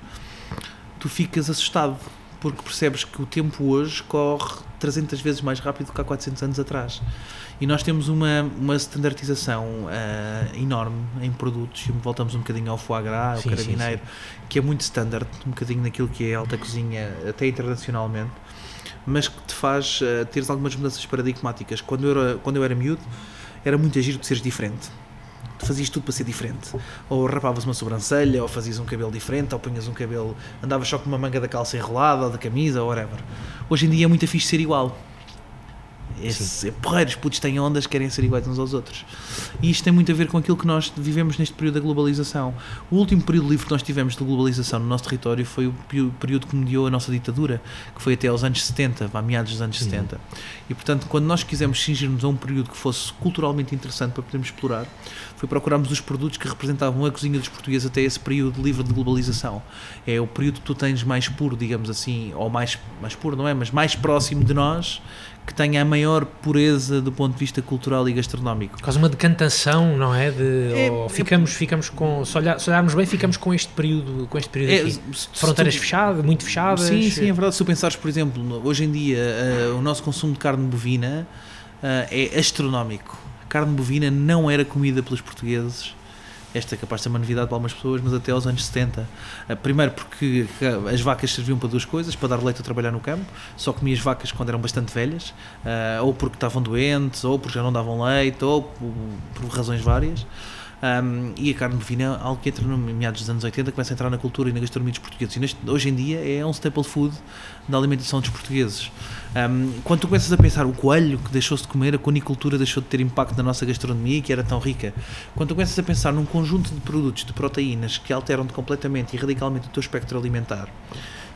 tu ficas assustado, porque percebes que o tempo hoje corre 300 vezes mais rápido do que há 400 anos atrás. E nós temos uma, uma standardização uh, enorme em produtos, e voltamos um bocadinho ao foie gras, ao carabineiro, sim, sim. que é muito standard, um bocadinho naquilo que é alta cozinha, até internacionalmente, mas que te faz uh, teres algumas mudanças paradigmáticas. Quando eu era, quando eu era miúdo, era muito agir de seres diferente fazias tudo para ser diferente. Ou rapavas uma sobrancelha, ou fazias um cabelo diferente, ou punhas um cabelo, andavas só com uma manga da calça enrolada, ou da camisa, ou whatever. Hoje em dia é muito fixe ser igual. Esse, é porreiros, putos têm ondas, querem ser iguais uns aos outros. E isto tem muito a ver com aquilo que nós vivemos neste período da globalização. O último período livre que nós tivemos de globalização no nosso território foi o período que mediou a nossa ditadura, que foi até aos anos 70, a meados dos anos uhum. 70. E portanto, quando nós quisemos cingir-nos a um período que fosse culturalmente interessante para podermos explorar, foi procurarmos os produtos que representavam a cozinha dos portugueses até esse período livre de globalização. É o período que tu tens mais puro, digamos assim, ou mais, mais puro, não é? Mas mais próximo de nós que tenha a maior pureza do ponto de vista cultural e gastronómico. Quase uma decantação, não é? De, é ficamos, é, ficamos com, se, olhar, se, olharmos bem, ficamos com este período, com este período é, aqui. Fronteiras tu, fechadas, muito fechadas. Sim, sim, é verdade. Se tu pensares, por exemplo, hoje em dia uh, o nosso consumo de carne bovina uh, é astronómico. A carne bovina não era comida pelos portugueses esta é capaz de ser uma novidade para algumas pessoas, mas até aos anos 70. Ah, primeiro porque as vacas serviam para duas coisas, para dar leite ou trabalhar no campo, só comia as vacas quando eram bastante velhas, ah, ou porque estavam doentes, ou porque já não davam leite, ou por, razões várias. Um, e a carne bovina algo que entra no meados dos anos 80, começa a entrar na cultura e na gastronomia dos portugueses. E neste, hoje em dia é um staple food da alimentação dos portugueses. Um, quando tu começas a pensar o coelho que deixou-se de comer, a conicultura deixou de ter impacto na nossa gastronomia que era tão rica. Quando tu começas a pensar num conjunto de produtos, de proteínas que alteram completamente e radicalmente o teu espectro alimentar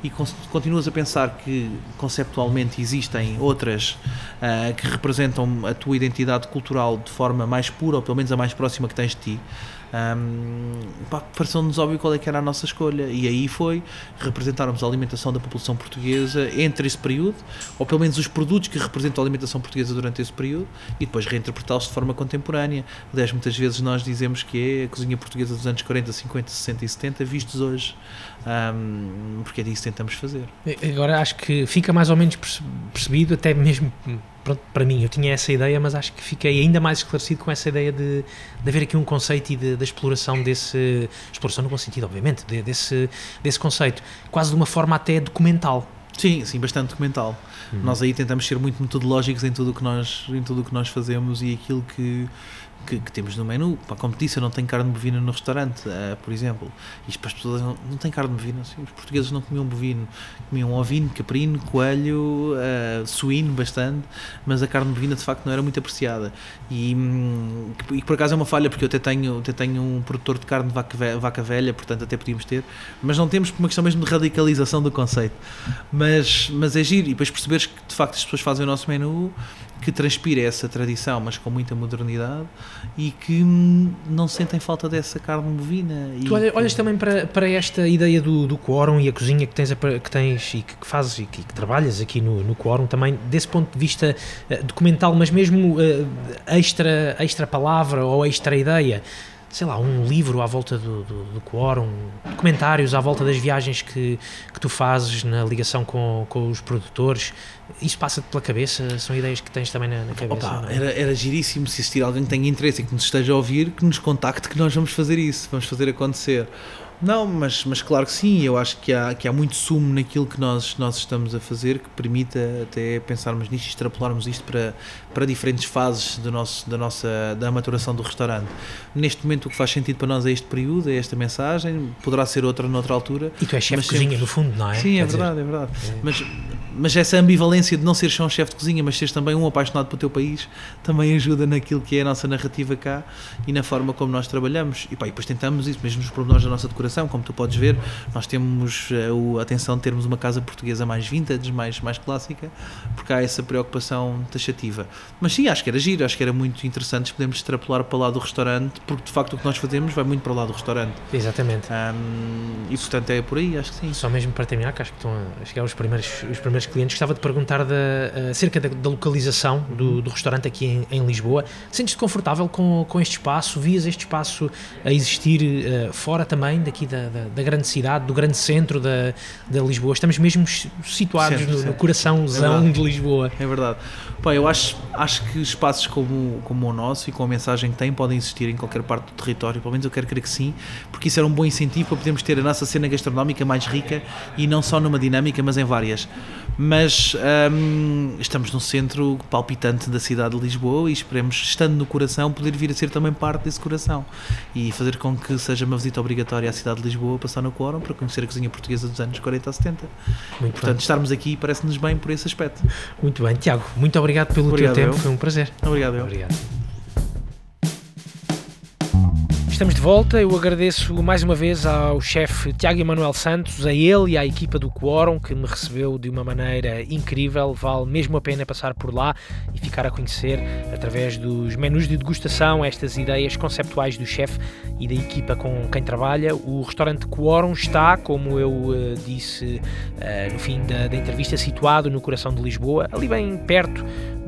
e continuas a pensar que conceptualmente existem outras uh, que representam a tua identidade cultural de forma mais pura, ou pelo menos a mais próxima que tens de ti, um, pareceu-nos óbvio qual é que era a nossa escolha e aí foi representarmos a alimentação da população portuguesa entre esse período, ou pelo menos os produtos que representam a alimentação portuguesa durante esse período e depois reinterpretá-los de forma contemporânea. Aliás, muitas vezes nós dizemos que é a cozinha portuguesa dos anos 40, 50, 60 e 70 vistos hoje, um, porque é disso que tentamos fazer. Agora acho que fica mais ou menos percebido, até mesmo pronto, para mim, eu tinha essa ideia, mas acho que fiquei ainda mais esclarecido com essa ideia de, de haver aqui um conceito e da de, exploração desse. exploração no bom sentido, obviamente, de, desse, desse conceito, quase de uma forma até documental. Sim, sim, bastante documental. Uhum. Nós aí tentamos ser muito metodológicos em tudo o que nós, em tudo o que nós fazemos e aquilo que que, que, temos no menu. Pá, como disse, eu não tenho carne bovina no restaurante, uh, por exemplo. Isto para as pessoas não, não tem carne bovina. Assim, os portugueses não comiam bovino. Comiam ovino, caprino, coelho, uh, suíno bastante, mas a carne bovina de facto não era muito apreciada. E, hum, e por acaso é uma falha, porque eu até tenho, até tenho um produtor de carne de vaca, velha, vaca velha, portanto até podíamos ter, mas não temos por uma questão mesmo de radicalização do conceito. Mas, mas é giro, e depois perceberes que de facto as pessoas fazem o nosso menu que transpira essa tradição, mas com muita modernidade e que hum, não sentem falta dessa carne bovina. Tu olhas, olhas também para, para esta ideia do, do quórum e a cozinha que tens, que tens e que, que fazes e que, que, trabalhas aqui no, no quórum também, desse ponto de vista uh, documental, mas mesmo uh, extra, extra palavra ou extra ideia sei lá, um livro à volta do, do, do quórum, comentários à volta das viagens que, que tu fazes na ligação com, com os produtores. Isso passa-te pela cabeça? São ideias que tens também na, na cabeça? Opa, era, era giríssimo se existir alguém que tenha interesse e que nos esteja a ouvir, que nos contacte, que nós vamos fazer isso, vamos fazer acontecer. Não, mas, mas claro que sim, eu acho que há, que há muito sumo naquilo que nós, nós estamos a fazer que permita até pensarmos nisto e extrapolarmos isto para, para diferentes fases do nosso, da nossa da maturação do restaurante. Neste momento o que faz sentido para nós é este período, é esta mensagem, poderá ser outra noutra altura. E tu és chefe de cozinha sempre... no fundo, não é? Sim, é verdade, é verdade. É. Mas, mas essa ambivalência de não ser só um chefe de cozinha, mas seres também um apaixonado pelo teu país, também ajuda naquilo que é a nossa narrativa cá e na forma como nós trabalhamos. E, pá, e depois tentamos isso, mesmo nos pormenores da nossa decoração como tu podes ver, nós temos uh, a atenção de termos uma casa portuguesa mais vintage, mais, mais clássica, porque há essa preocupação taxativa. Mas sim, acho que era giro, acho que era muito interessante podemos extrapolar para lá do restaurante, porque de facto o que nós fazemos vai muito para lá do restaurante. Exatamente. Um, e portanto é por aí, acho que sim. Só mesmo para terminar, que acho que estão a chegar os primeiros, os primeiros clientes, gostava de perguntar da, acerca da, da localização do, do, restaurante aqui em, em Lisboa. Sentes-te confortável com, com este espaço? Vias este espaço a existir uh, fora também daqui? Aqui da, da, da, grande cidade, do grande centro da, da Lisboa. Estamos mesmo situados no, no coraçãozão é de Lisboa. É verdade. Pá, eu acho, acho que espaços como, como o nosso e com a mensagem que tem podem existir em qualquer parte do território, pelo menos eu quero crer que sim, porque isso era um bom incentivo para podermos ter a nossa cena gastronómica mais rica e não só numa dinâmica, mas em várias. Mas hum, estamos no centro palpitante da cidade de Lisboa e esperemos, estando no coração, poder vir a ser também parte desse coração e fazer com que seja uma visita obrigatória à cidade de Lisboa, passar no Quórum para conhecer a cozinha portuguesa dos anos 40 a 70. Muito Portanto, bem. estarmos aqui parece-nos bem por esse aspecto. Muito bem, Tiago, muito obrigado pelo obrigado teu tempo, eu. foi um prazer. Obrigado. Eu. Obrigado. Estamos de volta. Eu agradeço mais uma vez ao chefe Tiago Emanuel Santos, a ele e à equipa do Quórum, que me recebeu de uma maneira incrível. Vale mesmo a pena passar por lá e ficar a conhecer, através dos menus de degustação, estas ideias conceptuais do chefe e da equipa com quem trabalha. O restaurante Quórum está, como eu uh, disse uh, no fim da, da entrevista, situado no coração de Lisboa, ali bem perto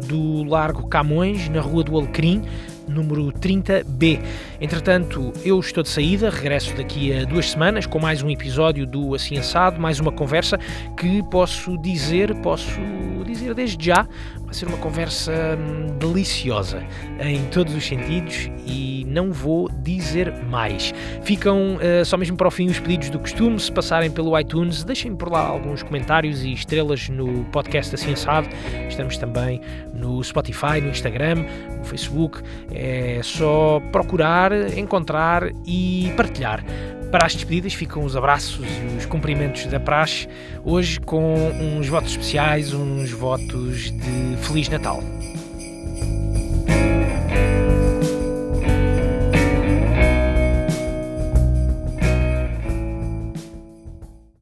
do Largo Camões, na Rua do Alecrim número 30B. Entretanto, eu estou de saída, regresso daqui a duas semanas com mais um episódio do Assim Assado, mais uma conversa que posso dizer, posso dizer desde já, vai ser uma conversa hum, deliciosa em todos os sentidos e não vou dizer mais. Ficam uh, só mesmo para o fim os pedidos do costume, se passarem pelo iTunes, deixem por lá alguns comentários e estrelas no podcast Assim Assado. Estamos também no Spotify, no Instagram, no Facebook. É só procurar, encontrar e partilhar. Para as despedidas ficam os abraços e os cumprimentos da praxe, hoje com uns votos especiais, uns votos de Feliz Natal.